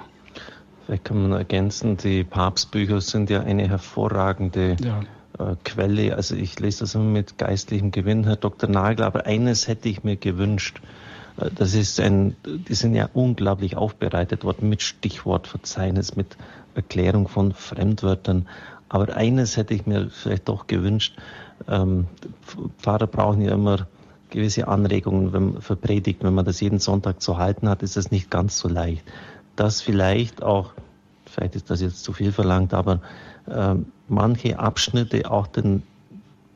Vielleicht kann man ergänzen, die Papstbücher sind ja eine hervorragende ja. Äh, Quelle. Also ich lese das immer mit geistlichem Gewinn, Herr Dr. Nagel, aber eines hätte ich mir gewünscht. Das ist ein, die sind ja unglaublich aufbereitet worden mit Stichwortverzeichnis, mit Erklärung von Fremdwörtern. Aber eines hätte ich mir vielleicht doch gewünscht. Ähm, Pfarrer brauchen ja immer gewisse Anregungen wenn, für Predigt. Wenn man das jeden Sonntag zu halten hat, ist das nicht ganz so leicht. Das vielleicht auch, vielleicht ist das jetzt zu viel verlangt, aber äh, manche Abschnitte auch den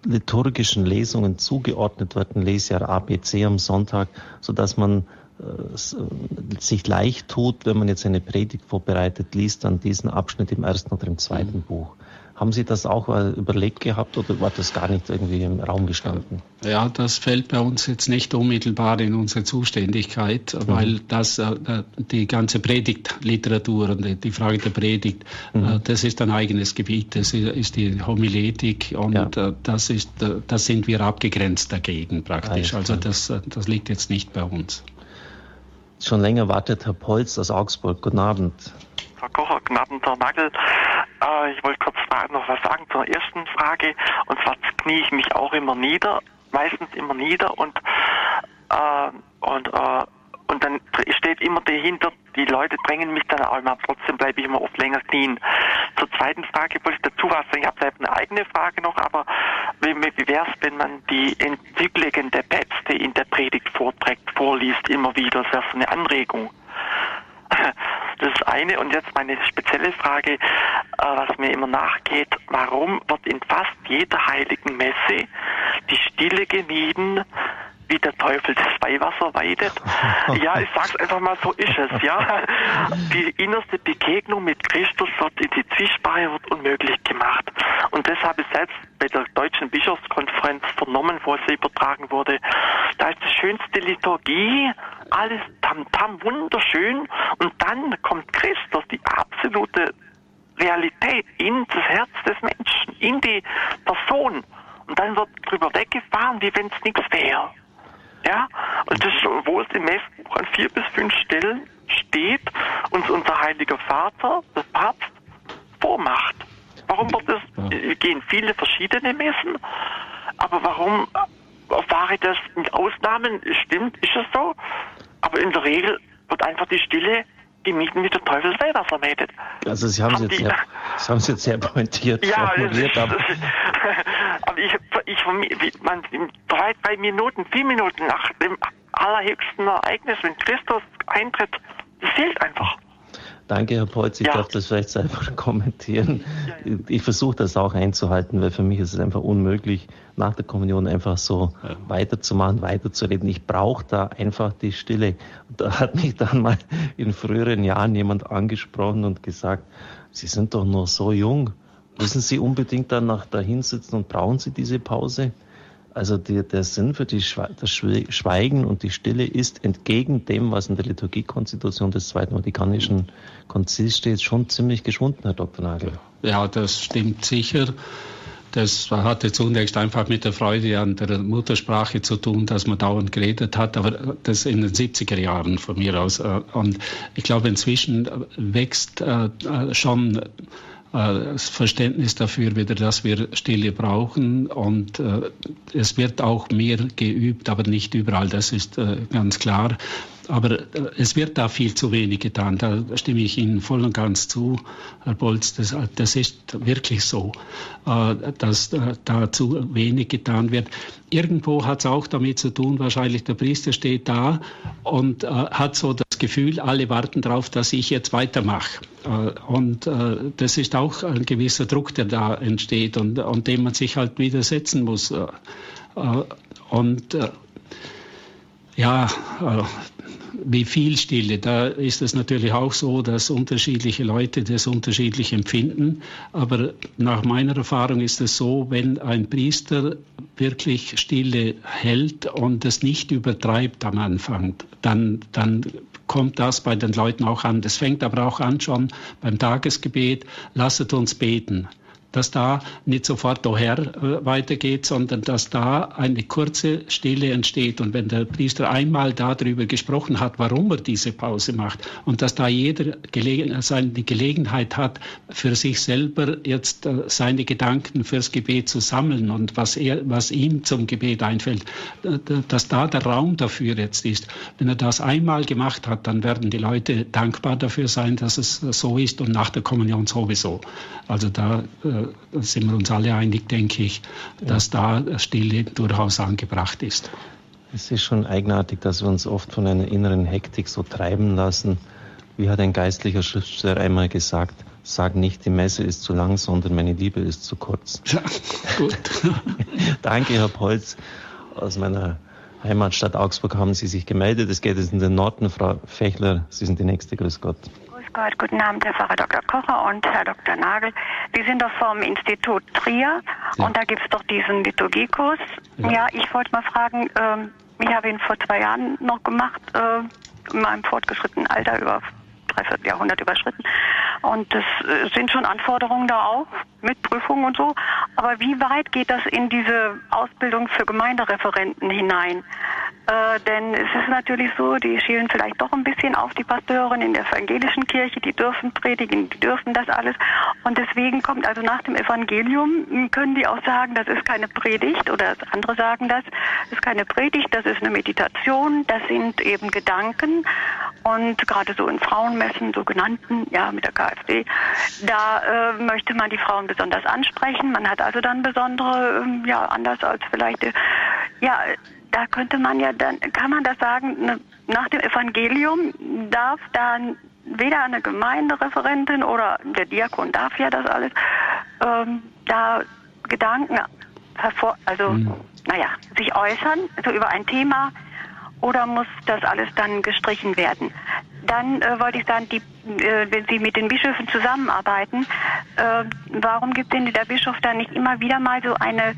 liturgischen Lesungen zugeordnet werden, Lesjahr ABC am Sonntag, so dass man sich leicht tut, wenn man jetzt eine Predigt vorbereitet, liest dann diesen Abschnitt im ersten oder im zweiten mhm. Buch. Haben Sie das auch überlegt gehabt oder war das gar nicht irgendwie im Raum gestanden? Ja, das fällt bei uns jetzt nicht unmittelbar in unsere Zuständigkeit, mhm. weil das äh, die ganze Predigtliteratur und die Frage der Predigt, mhm. Äh, das ist ein eigenes Gebiet, das ist die Homiletik und ja. das ist, das sind wir abgegrenzt dagegen praktisch. Also das, das liegt jetzt nicht bei uns. Schon länger wartet Herr Polz aus Augsburg. Guten Abend. Frau Kocher, guten Abend, Herr Nagel. Äh, ich wollte kurz noch was sagen zur ersten Frage. Und zwar knie ich mich auch immer nieder, meistens immer nieder und, äh, und äh, und dann steht immer dahinter, die Leute drängen mich dann einmal, trotzdem bleibe ich immer oft länger knien. Zur zweiten Frage wollte ich dazu was sagen, ich habe eine eigene Frage noch, aber wie, wie wäre es, wenn man die Enzykliken der Päpste in der Predigt vorträgt, vorliest, immer wieder, das wäre so eine Anregung. Das ist eine. Und jetzt meine spezielle Frage, äh, was mir immer nachgeht. Warum wird in fast jeder heiligen Messe die Stille gemieden, wie der Teufel das Weihwasser weidet. Ja, ich sag's einfach mal, so ist es, ja. Die innerste Begegnung mit Christus wird in die Zwiesprache wird unmöglich gemacht. Und deshalb ist selbst bei der Deutschen Bischofskonferenz vernommen, wo es übertragen wurde, da ist die schönste Liturgie, alles tamtam, wunderschön. Und dann kommt Christus, die absolute Realität in das Herz des Menschen, in die Person. Und dann wird drüber weggefahren, wie wenn es nichts wäre. Ja, und das, wo es im Messbuch an vier bis fünf Stellen steht, uns unser heiliger Vater, der Papst, vormacht. Warum wird es, äh, gehen viele verschiedene Messen, aber warum erfahre ich das mit Ausnahmen? Stimmt, ist es so? Aber in der Regel wird einfach die Stille gemieden, wie der Teufel selber vermietet. Also Sie haben es jetzt, sehr, Sie haben jetzt sehr pointiert ja, formuliert. aber, aber ich, ich, man, drei, drei Minuten, vier Minuten nach dem allerhöchsten Ereignis, wenn Christus eintritt, das fehlt einfach. Danke, Herr Polz. Ich ja. darf das vielleicht einfach kommentieren. Ja, ja. Ich versuche das auch einzuhalten, weil für mich ist es einfach unmöglich, nach der Kommunion einfach so weiterzumachen, weiterzureden. Ich brauche da einfach die Stille. Und da hat mich dann mal in früheren Jahren jemand angesprochen und gesagt, Sie sind doch noch so jung. Müssen Sie unbedingt dann nach dahin sitzen und brauchen Sie diese Pause? Also die, der Sinn für die, das Schweigen und die Stille ist entgegen dem, was in der Liturgiekonstitution des Zweiten Vatikanischen Konzils steht, schon ziemlich geschwunden, Herr Dr. Nagel. Ja, das stimmt sicher. Das hatte zunächst einfach mit der Freude an der Muttersprache zu tun, dass man dauernd geredet hat, aber das in den 70er Jahren von mir aus. Und ich glaube, inzwischen wächst äh, schon das Verständnis dafür wieder, dass wir Stille brauchen und äh, es wird auch mehr geübt, aber nicht überall, das ist äh, ganz klar. Aber äh, es wird da viel zu wenig getan. Da stimme ich Ihnen voll und ganz zu, Herr Bolz. Das, das ist wirklich so, äh, dass äh, da zu wenig getan wird. Irgendwo hat es auch damit zu tun, wahrscheinlich der Priester steht da und hat so das Gefühl, alle warten darauf, dass ich jetzt weitermache. Und das ist auch ein gewisser Druck, der da entsteht und, und dem man sich halt widersetzen muss. Und ja, wie viel Stille. Da ist es natürlich auch so, dass unterschiedliche Leute das unterschiedlich empfinden. Aber nach meiner Erfahrung ist es so, wenn ein Priester wirklich Stille hält und es nicht übertreibt am Anfang, dann, dann kommt das bei den Leuten auch an. Das fängt aber auch an schon beim Tagesgebet. Lasset uns beten dass da nicht sofort daher äh, weitergeht, sondern dass da eine kurze Stille entsteht. Und wenn der Priester einmal darüber gesprochen hat, warum er diese Pause macht und dass da jeder Gelegen seine Gelegenheit hat, für sich selber jetzt äh, seine Gedanken fürs Gebet zu sammeln und was, er, was ihm zum Gebet einfällt, äh, dass da der Raum dafür jetzt ist. Wenn er das einmal gemacht hat, dann werden die Leute dankbar dafür sein, dass es so ist und nach der Kommunion sowieso. Also da da sind wir uns alle einig, denke ich, dass da Stille durchaus angebracht ist. Es ist schon eigenartig, dass wir uns oft von einer inneren Hektik so treiben lassen. Wie hat ein geistlicher Schriftsteller einmal gesagt, sag nicht, die Messe ist zu lang, sondern meine Liebe ist zu kurz. Ja, gut. Danke, Herr Polz. Aus meiner Heimatstadt Augsburg haben Sie sich gemeldet. Es geht jetzt in den Norden. Frau Fechler, Sie sind die Nächste. Grüß Gott. Gott, guten Abend, Herr Pfarrer Dr. Kocher und Herr Dr. Nagel. Sie sind doch vom Institut Trier ja. und da gibt es doch diesen Liturgiekurs. Ja. ja, ich wollte mal fragen, ähm, ich habe ihn vor zwei Jahren noch gemacht, äh, in meinem fortgeschrittenen Alter über dreiviertel Jahrhundert überschritten. Und das äh, sind schon Anforderungen da auch mit Prüfungen und so. Aber wie weit geht das in diese Ausbildung für Gemeindereferenten hinein? Äh, denn es ist natürlich so, die schielen vielleicht doch ein bisschen auf die Pastoren in der evangelischen Kirche, die dürfen predigen, die dürfen das alles. Und deswegen kommt also nach dem Evangelium, können die auch sagen, das ist keine Predigt oder andere sagen das, das ist keine Predigt, das ist eine Meditation, das sind eben Gedanken. Und gerade so in Frauenmessen, sogenannten, ja, mit der KfD, da äh, möchte man die Frauen besonders ansprechen. Man hat also dann besondere, äh, ja, anders als vielleicht, äh, ja, da könnte man ja dann, kann man das sagen, ne, nach dem Evangelium darf dann weder eine Gemeindereferentin oder der Diakon darf ja das alles, ähm, da Gedanken hervor, also, mhm. naja, sich äußern, so über ein Thema, oder muss das alles dann gestrichen werden? Dann äh, wollte ich sagen, die, äh, wenn Sie mit den Bischöfen zusammenarbeiten, äh, warum gibt denn der Bischof dann nicht immer wieder mal so eine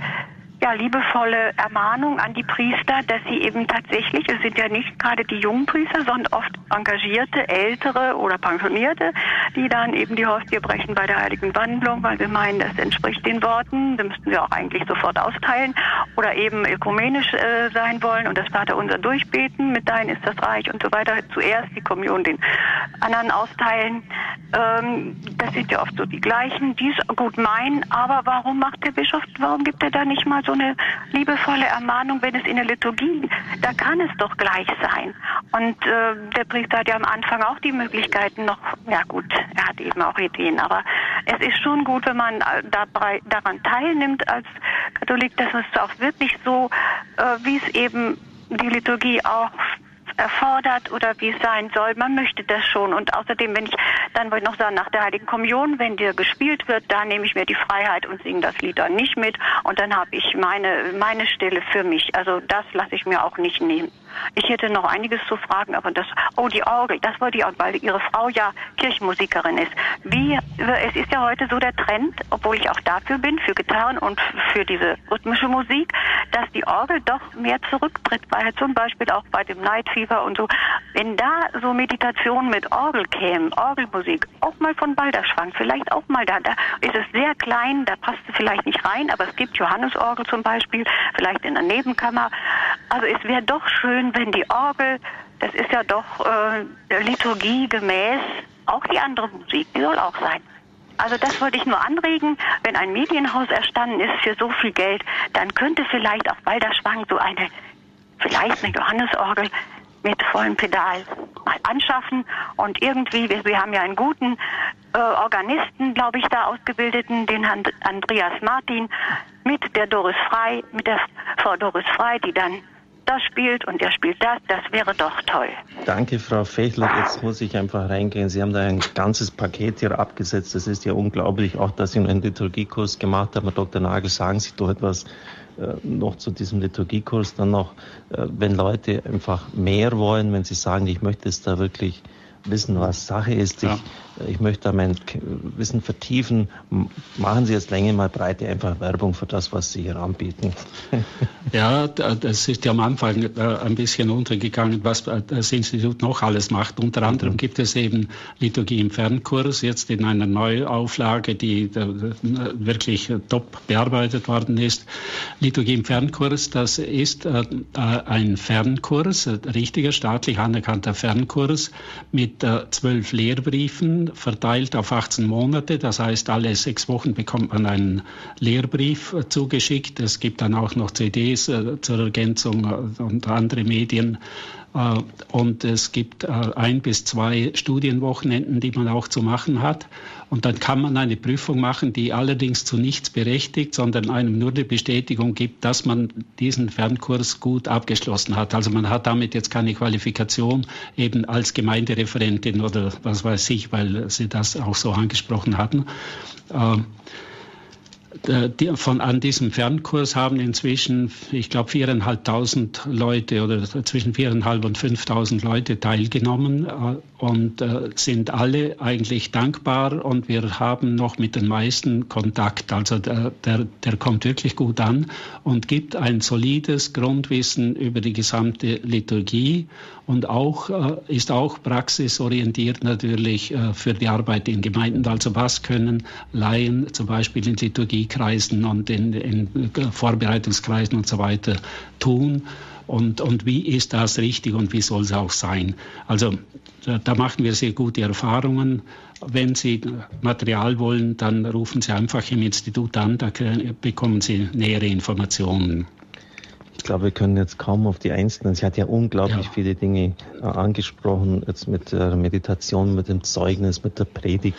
ja, liebevolle Ermahnung an die Priester, dass sie eben tatsächlich, es sind ja nicht gerade die jungen Priester, sondern oft engagierte, ältere oder pensionierte, die dann eben die Hostie brechen bei der heiligen Wandlung, weil wir meinen, das entspricht den Worten, da müssten wir auch eigentlich sofort austeilen. Oder eben ökumenisch äh, sein wollen und das Vaterunser durchbeten, mit Dein ist das Reich und so weiter, zuerst die Kommunion den anderen austeilen. Ähm, das sind ja oft so die gleichen, die es gut meinen, aber warum macht der Bischof, warum gibt er da nicht mal so so eine liebevolle Ermahnung, wenn es in der Liturgie, da kann es doch gleich sein. Und äh, der Priester hat ja am Anfang auch die Möglichkeiten noch, ja gut, er hat eben auch Ideen, aber es ist schon gut, wenn man dabei, daran teilnimmt als Katholik, dass es auch wirklich so, äh, wie es eben die Liturgie auch erfordert oder wie es sein soll. Man möchte das schon. Und außerdem, wenn ich, dann wollte ich noch sagen, nach der Heiligen Kommunion, wenn dir gespielt wird, da nehme ich mir die Freiheit und singe das Lied dann nicht mit. Und dann habe ich meine, meine Stelle für mich. Also das lasse ich mir auch nicht nehmen. Ich hätte noch einiges zu fragen, aber das, oh, die Orgel, das war die, weil Ihre Frau ja Kirchenmusikerin ist. Wie, es ist ja heute so der Trend, obwohl ich auch dafür bin, für Gitarren und für diese rhythmische Musik, dass die Orgel doch mehr zurücktritt, weil zum Beispiel auch bei dem Night Fever und so. Wenn da so Meditationen mit Orgel kämen, Orgelmusik, auch mal von Balderschwang, vielleicht auch mal da, da ist es sehr klein, da passt es vielleicht nicht rein, aber es gibt Johannesorgel zum Beispiel, vielleicht in der Nebenkammer. Also es wäre doch schön, schön, wenn die Orgel, das ist ja doch äh, Liturgie gemäß, auch die andere Musik, die soll auch sein. Also das wollte ich nur anregen, wenn ein Medienhaus erstanden ist für so viel Geld, dann könnte vielleicht auch Balderschwang so eine, vielleicht eine Johannesorgel mit vollem Pedal mal anschaffen und irgendwie, wir, wir haben ja einen guten äh, Organisten, glaube ich, da ausgebildeten, den Andreas Martin mit der Doris Frei, mit der Frau Doris Frei, die dann das spielt und der spielt das, das wäre doch toll. Danke, Frau Fechler. Jetzt muss ich einfach reingehen. Sie haben da ein ganzes Paket hier abgesetzt. Das ist ja unglaublich, auch dass Sie einen Liturgiekurs gemacht haben. Herr Dr. Nagel, sagen Sie doch etwas äh, noch zu diesem Liturgiekurs. Dann noch, äh, wenn Leute einfach mehr wollen, wenn sie sagen, ich möchte es da wirklich wissen, was Sache ist. Ja. Ich, ich möchte da mein Wissen vertiefen. Machen Sie jetzt länger mal breite einfach Werbung für das, was Sie hier anbieten. Ja, das ist ja am Anfang äh, ein bisschen untergegangen, was das Institut noch alles macht. Unter anderem gibt es eben Liturgie im Fernkurs, jetzt in einer Neuauflage, die wirklich top bearbeitet worden ist. Liturgie im Fernkurs, das ist äh, ein Fernkurs, ein richtiger staatlich anerkannter Fernkurs mit äh, zwölf Lehrbriefen verteilt auf 18 Monate. Das heißt, alle sechs Wochen bekommt man einen Lehrbrief äh, zugeschickt. Es gibt dann auch noch CDs äh, zur Ergänzung und andere Medien äh, und es gibt äh, ein bis zwei Studienwochenenden, die man auch zu machen hat. Und dann kann man eine Prüfung machen, die allerdings zu nichts berechtigt, sondern einem nur die Bestätigung gibt, dass man diesen Fernkurs gut abgeschlossen hat. Also man hat damit jetzt keine Qualifikation eben als Gemeindereferentin oder was weiß ich, weil Sie das auch so angesprochen hatten. Äh, äh, die, von an diesem Fernkurs haben inzwischen, ich glaube, viereinhalbtausend Leute oder zwischen viereinhalb und fünftausend Leute teilgenommen äh, und äh, sind alle eigentlich dankbar und wir haben noch mit den meisten Kontakt. Also der, der, der kommt wirklich gut an und gibt ein solides Grundwissen über die gesamte Liturgie und auch, äh, ist auch praxisorientiert natürlich äh, für die Arbeit in Gemeinden. Also was können Laien zum Beispiel in Liturgiekreisen und in, in Vorbereitungskreisen und so weiter tun? Und, und wie ist das richtig und wie soll es auch sein? Also da, da machen wir sehr gute Erfahrungen. Wenn Sie Material wollen, dann rufen Sie einfach im Institut an, da bekommen Sie nähere Informationen. Ich glaube, wir können jetzt kaum auf die Einzelnen. Sie hat ja unglaublich ja. viele Dinge äh, angesprochen, jetzt mit der Meditation, mit dem Zeugnis, mit der Predigt.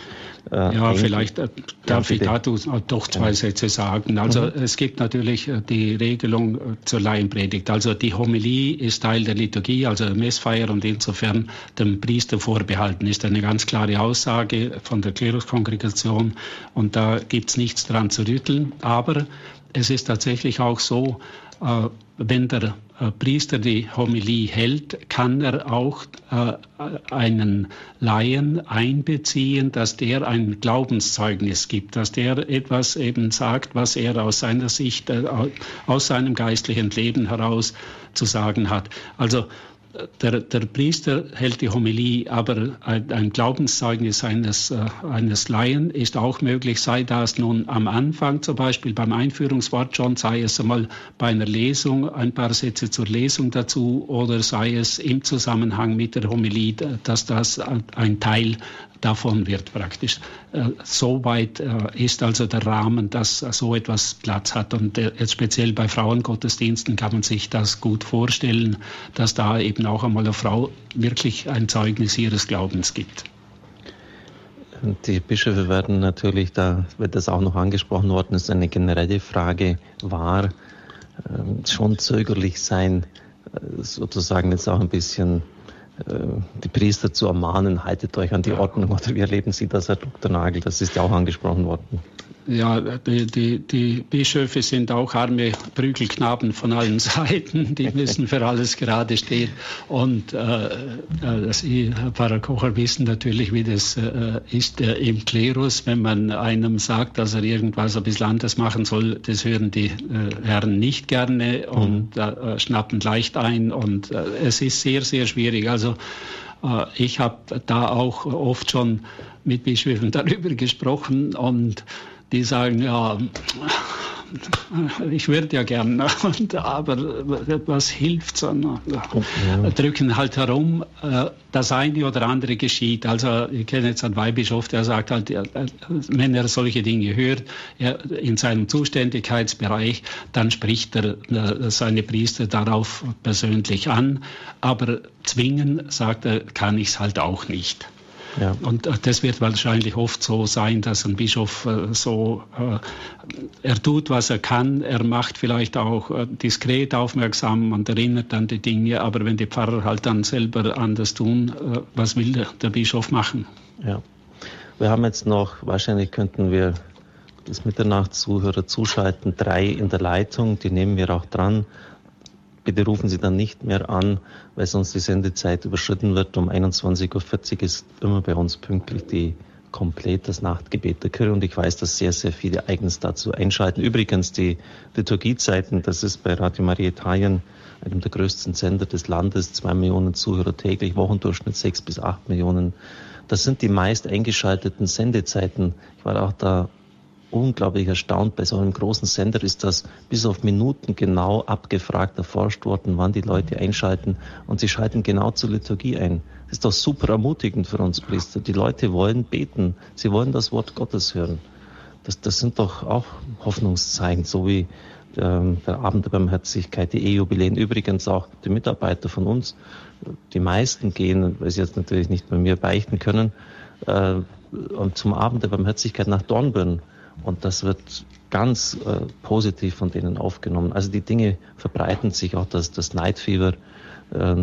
Äh, ja, vielleicht äh, darf ja, ich dazu doch zwei ja. Sätze sagen. Also mhm. es gibt natürlich äh, die Regelung äh, zur Laienpredigt. Also die Homilie ist Teil der Liturgie, also der Messfeier und insofern dem Priester vorbehalten. Ist eine ganz klare Aussage von der Kleruskongregation und da gibt es nichts dran zu rütteln. Aber es ist tatsächlich auch so, äh, wenn der äh, Priester die Homilie hält, kann er auch äh, einen Laien einbeziehen, dass der ein Glaubenszeugnis gibt, dass der etwas eben sagt, was er aus seiner Sicht, äh, aus seinem geistlichen Leben heraus zu sagen hat. Also der, der, Priester hält die Homilie, aber ein, Glaubenszeugnis eines, äh, eines Laien ist auch möglich, sei das nun am Anfang zum Beispiel beim Einführungswort schon, sei es einmal bei einer Lesung, ein paar Sätze zur Lesung dazu oder sei es im Zusammenhang mit der Homilie, dass das ein Teil davon wird praktisch. Äh, so weit äh, ist also der Rahmen, dass so etwas Platz hat. Und äh, speziell bei Frauengottesdiensten kann man sich das gut vorstellen, dass da eben auch einmal eine Frau wirklich ein Zeugnis ihres Glaubens gibt. Die Bischöfe werden natürlich, da wird das auch noch angesprochen worden, ist eine generelle Frage, war ähm, schon zögerlich sein, sozusagen jetzt auch ein bisschen äh, die Priester zu ermahnen, haltet euch an die Ordnung oder wie erleben Sie das, Herr Dr. Nagel? Das ist ja auch angesprochen worden. Ja, die, die, die Bischöfe sind auch arme Prügelknaben von allen Seiten. Die müssen für alles gerade stehen. Und äh, äh Sie, Herr Pfarrer Kocher, wissen natürlich, wie das äh, ist äh, im Klerus. Wenn man einem sagt, dass er irgendwas ein bisschen anders machen soll, das hören die äh, Herren nicht gerne und mhm. schnappen leicht ein. Und es ist sehr, sehr schwierig. Also ich habe da auch oft schon mit Bischöfen darüber gesprochen und die sagen, ja, ich würde ja gern, aber was hilft so? Ja. Drücken halt herum, äh, das eine oder andere geschieht. Also ich kenne jetzt einen Weihbischof, der sagt halt, wenn er solche Dinge hört, in seinem Zuständigkeitsbereich, dann spricht er seine Priester darauf persönlich an. Aber zwingen, sagt er, kann ich es halt auch nicht. Ja. Und äh, das wird wahrscheinlich oft so sein, dass ein Bischof äh, so, äh, er tut, was er kann, er macht vielleicht auch diskret aufmerksam und erinnert an die Dinge, aber wenn die Pfarrer halt dann selber anders tun, was will der, der Bischof machen? Ja. Wir haben jetzt noch, wahrscheinlich könnten wir das Mitternachtszuhörer zuschalten, drei in der Leitung, die nehmen wir auch dran bitte rufen Sie dann nicht mehr an, weil sonst die Sendezeit überschritten wird. Um 21.40 Uhr ist immer bei uns pünktlich die komplett das Nachtgebet der Kirche und ich weiß, dass sehr, sehr viele eigens dazu einschalten. Übrigens die Liturgiezeiten, das ist bei Radio Maria Italien, einem der größten Sender des Landes, zwei Millionen Zuhörer täglich, Wochendurchschnitt sechs bis acht Millionen. Das sind die meist eingeschalteten Sendezeiten. Ich war auch da unglaublich erstaunt. Bei so einem großen Sender ist das bis auf Minuten genau abgefragt, erforscht worden, wann die Leute einschalten. Und sie schalten genau zur Liturgie ein. Das ist doch super ermutigend für uns Priester. Die Leute wollen beten. Sie wollen das Wort Gottes hören. Das, das sind doch auch Hoffnungszeichen, so wie ähm, der Abend der Barmherzigkeit, die E-Jubiläen, übrigens auch die Mitarbeiter von uns. Die meisten gehen, weil sie jetzt natürlich nicht bei mir beichten können, äh, zum Abend der Barmherzigkeit nach Dornbirn. Und das wird ganz äh, positiv von denen aufgenommen. Also die Dinge verbreiten sich auch, dass das Neidfieber, äh,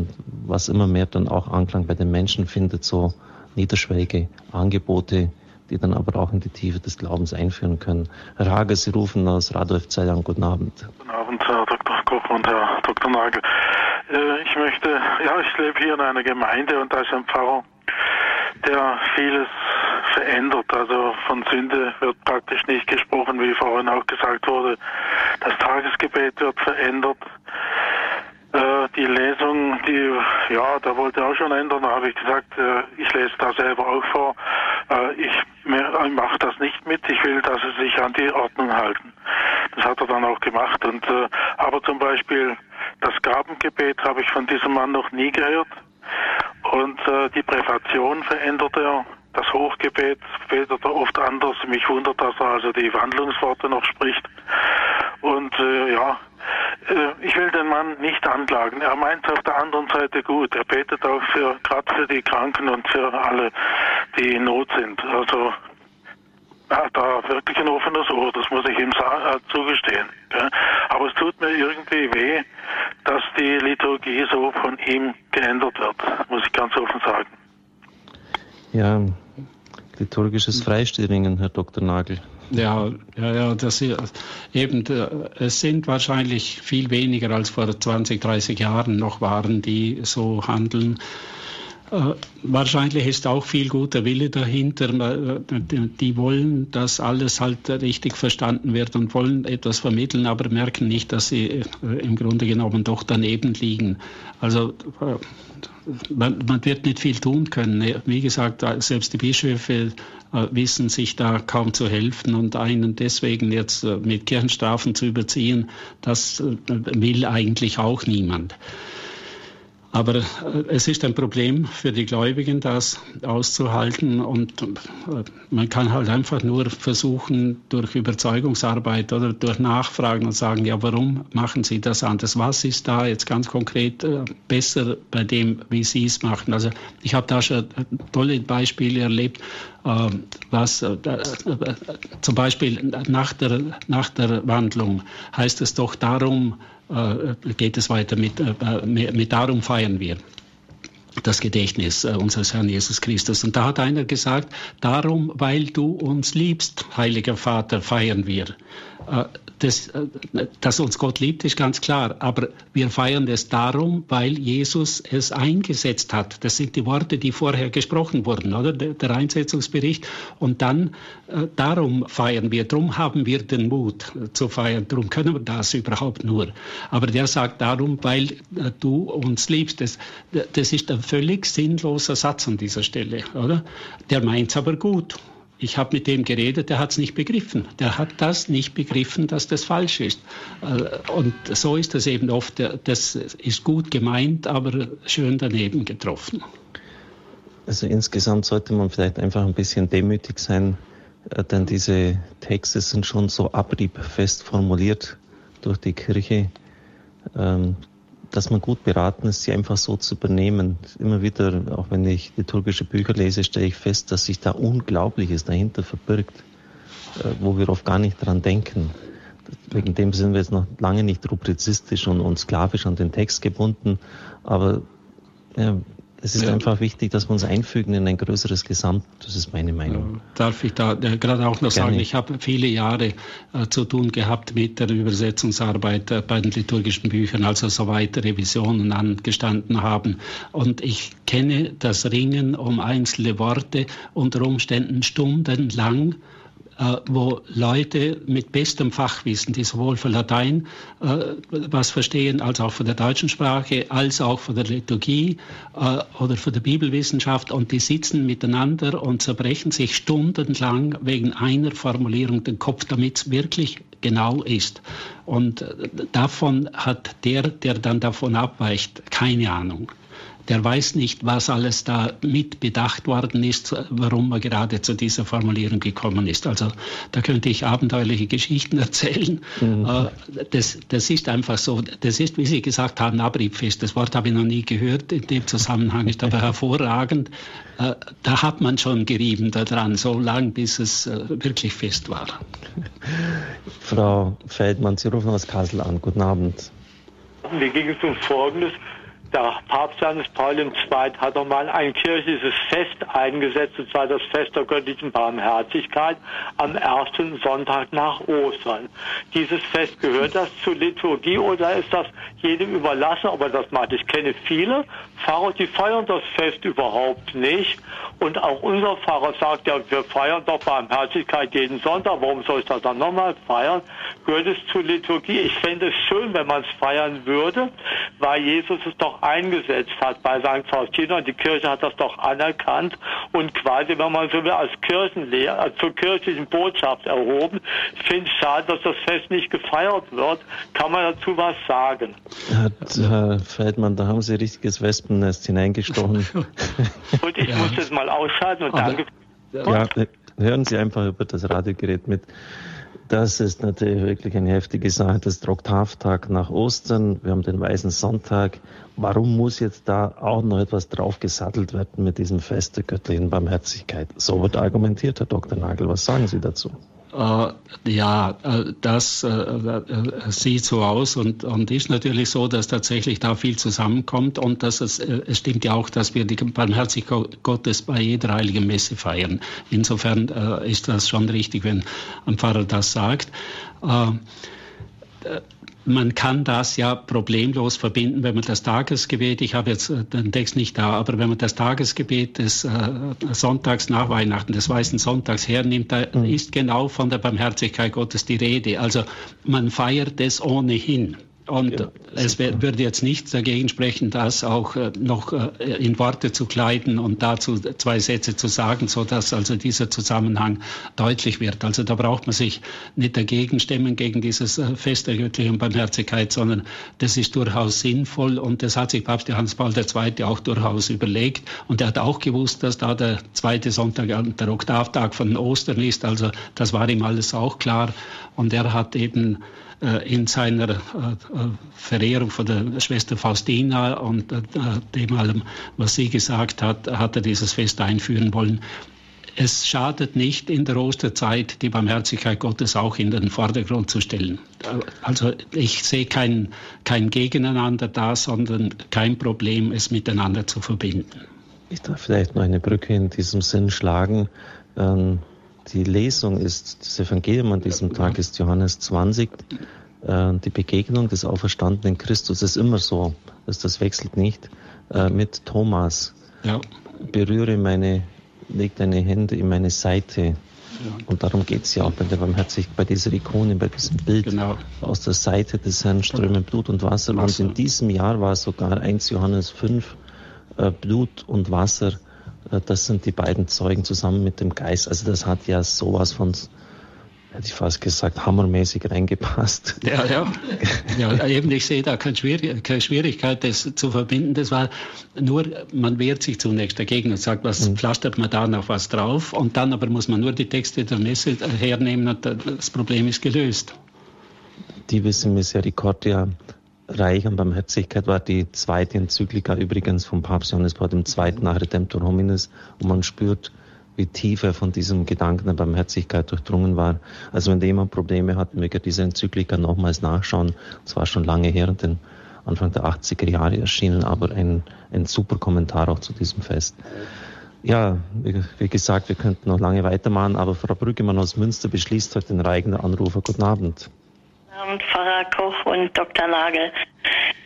was immer mehr dann auch Anklang bei den Menschen findet, so niederschwellige Angebote, die dann aber auch in die Tiefe des Glaubens einführen können. Herr Hager, Sie rufen aus Radolf Zeilang. Guten Abend. Guten Abend, Herr Dr. Koch und Herr Dr. Nagel. Äh, ich möchte, ja, ich lebe hier in einer Gemeinde und ein Pfarrer, der vieles verändert. Also von Sünde wird praktisch nicht gesprochen, wie vorhin auch gesagt wurde. Das Tagesgebet wird verändert. Äh, die Lesung, die, ja, da wollte auch schon ändern. Da habe ich gesagt, äh, ich lese da selber auch vor. Äh, ich, ich mache das nicht mit. Ich will, dass sie sich an die Ordnung halten. Das hat er dann auch gemacht. Und äh, aber zum Beispiel das Gabengebet habe ich von diesem Mann noch nie gehört. Und äh, die Präfation verändert er. Das Hochgebet betet er oft anders. Mich wundert, dass er also die Wandlungsworte noch spricht. Und äh, ja, äh, ich will den Mann nicht anklagen. Er meint auf der anderen Seite gut. Er betet auch für gerade für die Kranken und für alle, die in Not sind. Also er hat da wirklich ein offenes Ohr, das muss ich ihm äh, zugestehen. Ja. Aber es tut mir irgendwie weh, dass die Liturgie so von ihm geändert wird, muss ich ganz offen sagen. Ja, liturgisches Freistillingen, Herr Dr. Nagel. Ja, ja, ja, das eben, äh, es sind wahrscheinlich viel weniger als vor 20, 30 Jahren noch waren, die so handeln. Äh, wahrscheinlich ist auch viel guter Wille dahinter. Äh, die wollen, dass alles halt richtig verstanden wird und wollen etwas vermitteln, aber merken nicht, dass sie äh, im Grunde genommen doch daneben liegen. Also man, man wird nicht viel tun können. Wie gesagt, selbst die Bischöfe wissen sich da kaum zu helfen und einen deswegen jetzt mit Kirchenstrafen zu überziehen, das will eigentlich auch niemand. Aber äh, es ist ein Problem für die Gläubigen, das auszuhalten. Und äh, man kann halt einfach nur versuchen, durch Überzeugungsarbeit oder durch Nachfragen und sagen, ja, warum machen Sie das anders? Was ist da jetzt ganz konkret äh, besser bei dem, wie Sie es machen? Also ich habe da schon tolle Beispiele erlebt, was zum Beispiel nach der, nach der Wandlung heißt es doch darum, geht es weiter mit, äh, mit darum feiern wir das Gedächtnis äh, unseres Herrn Jesus Christus. Und da hat einer gesagt, darum, weil du uns liebst, heiliger Vater, feiern wir. Äh, das, äh, dass uns Gott liebt, ist ganz klar. Aber wir feiern es darum, weil Jesus es eingesetzt hat. Das sind die Worte, die vorher gesprochen wurden, oder? Der Einsetzungsbericht. Und dann äh, darum feiern wir. Darum haben wir den Mut zu feiern. Darum können wir das überhaupt nur. Aber der sagt darum, weil du uns liebst. Das, das ist ein völlig sinnloser Satz an dieser Stelle, oder? Der meint es aber gut. Ich habe mit dem geredet, der hat es nicht begriffen. Der hat das nicht begriffen, dass das falsch ist. Äh, und so ist das eben oft. Das ist gut gemeint, aber schön daneben getroffen. Also insgesamt sollte man vielleicht einfach ein bisschen demütig sein, äh, denn diese Texte sind schon so abriebfest formuliert durch die Kirche. Dass man gut beraten ist, sie einfach so zu übernehmen. Immer wieder, auch wenn ich liturgische Bücher lese, stelle ich fest, dass sich da Unglaubliches dahinter verbirgt, äh, wo wir oft gar nicht dran denken. Wegen dem sind wir jetzt noch lange nicht rubrizistisch und, und sklavisch an den Text gebunden, aber ja, es ist ja. einfach wichtig, dass wir uns einfügen in ein größeres Gesamt. Das ist meine Meinung. Darf ich da äh, gerade auch noch Gerne. sagen, ich habe viele Jahre äh, zu tun gehabt mit der Übersetzungsarbeit äh, bei den liturgischen Büchern, also soweit Revisionen angestanden haben. Und ich kenne das Ringen um einzelne Worte unter Umständen stundenlang wo Leute mit bestem Fachwissen, die sowohl von Latein äh, was verstehen, als auch von der deutschen Sprache, als auch von der Liturgie äh, oder von der Bibelwissenschaft, und die sitzen miteinander und zerbrechen sich stundenlang wegen einer Formulierung den Kopf, damit es wirklich genau ist. Und davon hat der, der dann davon abweicht, keine Ahnung der weiß nicht, was alles da mit bedacht worden ist, warum er gerade zu dieser Formulierung gekommen ist. Also da könnte ich abenteuerliche Geschichten erzählen. Mhm. Äh, das, das ist einfach so, das ist, wie Sie gesagt haben, Abriebfest. Das Wort habe ich noch nie gehört in dem Zusammenhang, ist aber hervorragend. Äh, da hat man schon gerieben daran, so lange, bis es äh, wirklich fest war. Frau Feldmann, Sie rufen aus Kassel an. Guten Abend. Mir ging es um Folgendes der Papst Johannes Paul II. hat nochmal ein kirchliches Fest eingesetzt, und zwar das Fest der göttlichen Barmherzigkeit am ersten Sonntag nach Ostern. Dieses Fest, gehört das zur Liturgie oder ist das jedem überlassen? Aber das meinte ich, kenne viele Pfarrer, die feiern das Fest überhaupt nicht. Und auch unser Pfarrer sagt ja, wir feiern doch Barmherzigkeit jeden Sonntag. Warum soll ich das dann nochmal feiern? Gehört es zur Liturgie? Ich fände es schön, wenn man es feiern würde, weil Jesus es doch eingesetzt hat bei St. Faustina. Die Kirche hat das doch anerkannt und quasi, wenn man so will, als Kirchenlehrer, zur kirchlichen Botschaft erhoben. Ich finde es schade, dass das Fest nicht gefeiert wird. Kann man dazu was sagen? Herr Feldmann, da haben Sie richtiges Wespennest hineingestochen. und ich ja. muss das mal ausschalten und Aber, danke. Ja, hören Sie einfach über das Radiogerät mit. Das ist natürlich wirklich eine heftige Sache. Das Troktavtag nach Ostern. Wir haben den Weißen Sonntag. Warum muss jetzt da auch noch etwas draufgesattelt werden mit diesem Fest der göttlichen Barmherzigkeit? So wird argumentiert, Herr Dr. Nagel. Was sagen Sie dazu? Äh, ja, äh, das äh, sieht so aus und, und ist natürlich so, dass tatsächlich da viel zusammenkommt und dass es, es stimmt ja auch, dass wir die Barmherzigkeit Gottes bei jeder heiligen Messe feiern. Insofern ist das schon richtig, wenn ein Pfarrer das sagt man kann das ja problemlos verbinden, wenn man das Tagesgebet, ich habe jetzt äh, den Text nicht da, aber wenn man das Tagesgebet des äh, Sonntags nach Weihnachten, des Weißen Sonntags hernimmt, da mhm. ist genau von der Barmherzigkeit Gottes die Rede. Also man feiert es ohnehin. Und ja, es würde jetzt nichts dagegen sprechen, das auch äh, noch äh, in Worte zu kleiden und dazu zwei Sätze zu sagen, so dass also dieser Zusammenhang deutlich wird. Also da braucht man sich nicht dagegen stemmen gegen dieses Fest der göttlichen Barmherzigkeit, sondern das ist durchaus sinnvoll und das hat sich Papst Johannes Paul II. auch durchaus überlegt und er hat auch gewusst, dass da der zweite Sonntag der Oktavtag von Ostern ist. Also das war ihm alles auch klar und er hat eben in seiner äh, äh, Verehrung von der Schwester Faustina und dem allem, was sie gesagt hat, hat er dieses Fest einführen wollen. Es schadet nicht, in der Osterzeit die Barmherzigkeit Gottes auch in den Vordergrund zu stellen. Also ich sehe kein, kein Gegeneinander da, sondern kein Problem, es miteinander zu verbinden. Ich darf vielleicht noch eine Brücke in diesem Sinn schlagen. Ähm, die Lesung ist, das Evangelium an diesem Tag ist Johannes 20. Äh, die Begegnung des auferstandenen Christus ist immer so, dass das wechselt nicht. Äh, mit Thomas. Ja. Berühre meine, leg deine Hände in meine Seite. Ja. Und darum geht es ja auch bei der Barmherzigkeit, bei dieser Ikone, bei diesem Bild. Genau. Aus der Seite des Herrn strömen Blut und Wasser. Wasser. Und in diesem Jahr war sogar 1 Johannes 5 äh, Blut und Wasser das sind die beiden Zeugen zusammen mit dem Geist. Also das hat ja sowas von, hätte ich fast gesagt, hammermäßig reingepasst. Ja, ja. ja eben, ich sehe da keine, Schwierig keine Schwierigkeit, das zu verbinden. Das war nur, man wehrt sich zunächst dagegen und sagt, was mhm. pflastert man da noch was drauf? Und dann aber muss man nur die Texte der Messe hernehmen und das Problem ist gelöst. Die wissen Misericordia reich an Barmherzigkeit war die zweite Enzyklika übrigens vom Papst Johannes Paul II. nach Redemptor Hominis und man spürt, wie tief er von diesem Gedanken der Barmherzigkeit durchdrungen war. Also wenn jemand Probleme hat, möge er diese Enzyklika nochmals nachschauen. Es war schon lange her, den Anfang der 80er Jahre erschienen, aber ein, ein super Kommentar auch zu diesem Fest. Ja, wie, wie gesagt, wir könnten noch lange weitermachen, aber Frau Brüggemann aus Münster beschließt heute den reigen Anrufer. Guten Abend. Abend, Pfarrer Koch und Dr. Nagel.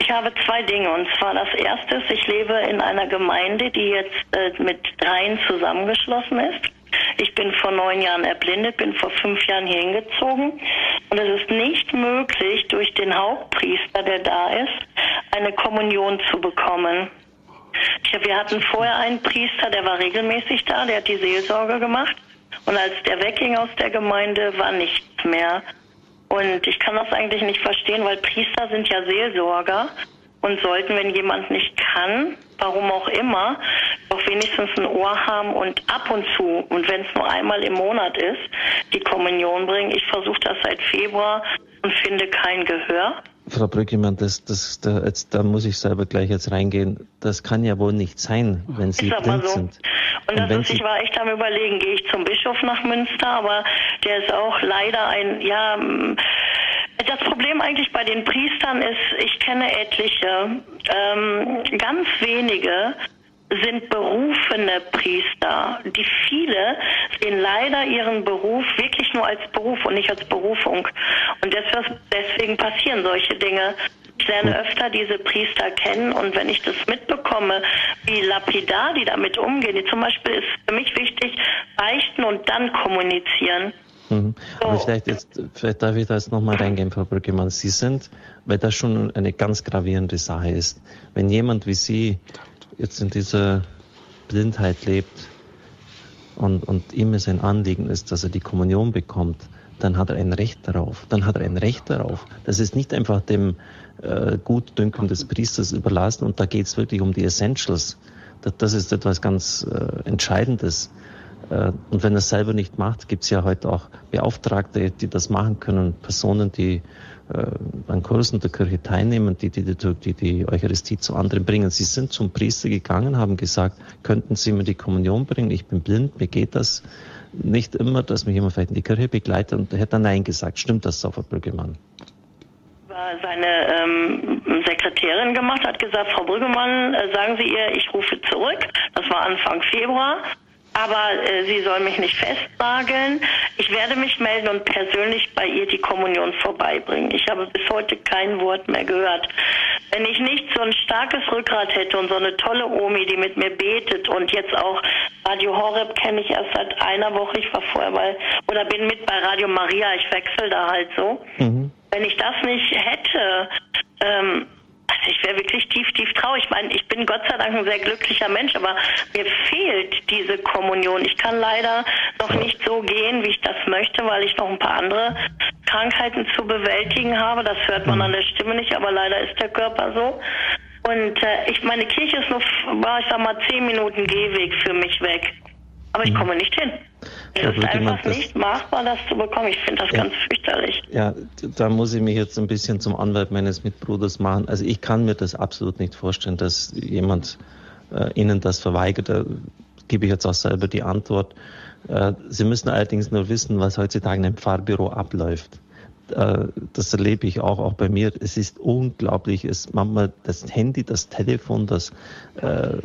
Ich habe zwei Dinge. Und zwar das erste ist, ich lebe in einer Gemeinde, die jetzt äh, mit dreien zusammengeschlossen ist. Ich bin vor neun Jahren erblindet, bin vor fünf Jahren hier hingezogen. Und es ist nicht möglich, durch den Hauptpriester, der da ist, eine Kommunion zu bekommen. Wir hatten vorher einen Priester, der war regelmäßig da, der hat die Seelsorge gemacht. Und als der wegging aus der Gemeinde, war nichts mehr. Und ich kann das eigentlich nicht verstehen, weil Priester sind ja Seelsorger und sollten, wenn jemand nicht kann, warum auch immer, doch wenigstens ein Ohr haben und ab und zu, und wenn es nur einmal im Monat ist, die Kommunion bringen. Ich versuche das seit Februar und finde kein Gehör. Frau Brückemann, das, das, da, jetzt, da muss ich selber gleich jetzt reingehen. Das kann ja wohl nicht sein, wenn Sie blind so. sind. Und, und ist, ich war echt am überlegen, gehe ich zum Bischof nach Münster, aber der ist auch leider ein, ja, das Problem eigentlich bei den Priestern ist, ich kenne etliche, ähm, ganz wenige sind berufene Priester. Die viele sehen leider ihren Beruf wirklich nur als Beruf und nicht als Berufung. Und deswegen passieren solche Dinge. Ich lerne öfter diese Priester kennen und wenn ich das mitbekomme, wie lapidar die damit umgehen, die zum Beispiel ist für mich wichtig, beichten und dann kommunizieren. Mhm. Aber vielleicht, jetzt, vielleicht darf ich da jetzt nochmal reingehen, Frau Brückemann. Sie sind, weil das schon eine ganz gravierende Sache ist, wenn jemand wie Sie jetzt in dieser Blindheit lebt und, und ihm es ein Anliegen ist, dass er die Kommunion bekommt, dann hat er ein Recht darauf. Dann hat er ein Recht darauf. Das ist nicht einfach dem äh, Gutdünken des Priesters überlassen und da geht es wirklich um die Essentials. Das, das ist etwas ganz äh, Entscheidendes. Äh, und wenn er es selber nicht macht, gibt es ja heute auch Beauftragte, die das machen können, Personen, die äh, an Kursen der Kirche teilnehmen, die die, die die Eucharistie zu anderen bringen. Sie sind zum Priester gegangen, haben gesagt, könnten Sie mir die Kommunion bringen? Ich bin blind, mir geht das nicht immer, dass mich jemand vielleicht in die Kirche begleitet und hätte Nein gesagt. Stimmt das, Frau Brüggemann? seine ähm, Sekretärin gemacht, hat gesagt, Frau Brüggemann, äh, sagen Sie ihr, ich rufe zurück. Das war Anfang Februar aber äh, sie soll mich nicht festnageln. Ich werde mich melden und persönlich bei ihr die Kommunion vorbeibringen. Ich habe bis heute kein Wort mehr gehört. Wenn ich nicht so ein starkes Rückgrat hätte und so eine tolle Omi, die mit mir betet und jetzt auch Radio Horeb kenne ich erst seit einer Woche, ich war vorher bei, oder bin mit bei Radio Maria, ich wechsle da halt so. Mhm. Wenn ich das nicht hätte, ähm, also ich wäre wirklich tief, tief traurig. Ich meine, ich bin Gott sei Dank ein sehr glücklicher Mensch, aber mir fehlt diese Kommunion. Ich kann leider noch nicht so gehen, wie ich das möchte, weil ich noch ein paar andere Krankheiten zu bewältigen habe. Das hört man an der Stimme nicht, aber leider ist der Körper so. Und äh, ich meine Kirche ist nur, ich sag mal, zehn Minuten Gehweg für mich weg. Aber ich mhm. komme nicht hin. Es ist einfach nicht machbar, das zu bekommen. Ich finde das ja, ganz fürchterlich. Ja, da muss ich mich jetzt ein bisschen zum Anwalt meines Mitbruders machen. Also ich kann mir das absolut nicht vorstellen, dass jemand äh, Ihnen das verweigert. Da gebe ich jetzt auch selber die Antwort. Äh, Sie müssen allerdings nur wissen, was heutzutage in einem Pfarrbüro abläuft. Äh, das erlebe ich auch, auch bei mir. Es ist unglaublich. Es manchmal das Handy, das Telefon, das äh,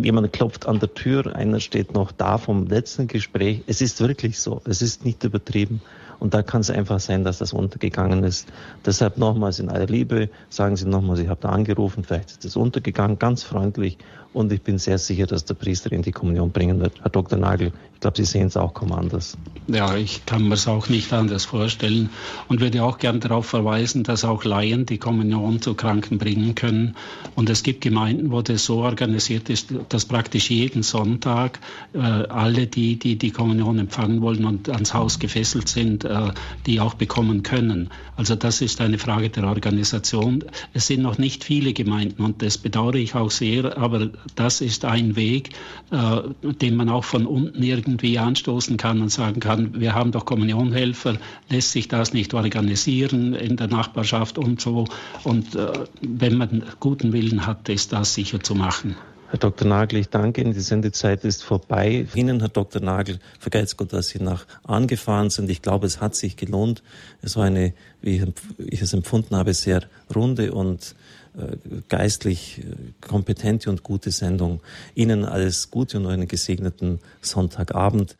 jemand klopft an der Tür, einer steht noch da vom letzten Gespräch. Es ist wirklich so. Es ist nicht übertrieben. Und da kann es einfach sein, dass das untergegangen ist. Deshalb nochmals in aller Liebe, sagen Sie nochmals, ich habe da angerufen, vielleicht ist das untergegangen, ganz freundlich. Und ich bin sehr sicher, dass der Priester in die Kommunion bringen wird. Herr Dr. Nagel, ich glaube, Sie sehen es auch kaum anders. Ja, ich kann mir es auch nicht anders vorstellen und würde auch gern darauf verweisen, dass auch Laien die Kommunion zu Kranken bringen können. Und es gibt Gemeinden, wo das so organisiert ist, dass praktisch jeden Sonntag äh, alle, die, die die Kommunion empfangen wollen und ans Haus gefesselt sind, äh, die auch bekommen können. Also das ist eine Frage der Organisation. Es sind noch nicht viele Gemeinden und das bedauere ich auch sehr, aber das ist ein Weg, äh, den man auch von unten irgendwie anstoßen kann und sagen kann, wir haben doch Kommunionhelfer, lässt sich das nicht organisieren in der Nachbarschaft und so. Und äh, wenn man guten Willen hat, ist das sicher zu machen. Herr Dr. Nagel, ich danke Ihnen. Die Sendezeit ist vorbei. Ihnen, Herr Dr. Nagel, vergelt's Gott, dass Sie nach angefahren sind. Ich glaube, es hat sich gelohnt. Es war eine, wie ich es empfunden habe, sehr runde und geistlich äh, kompetente und gute Sendung. Ihnen alles Gute und einen gesegneten Sonntagabend.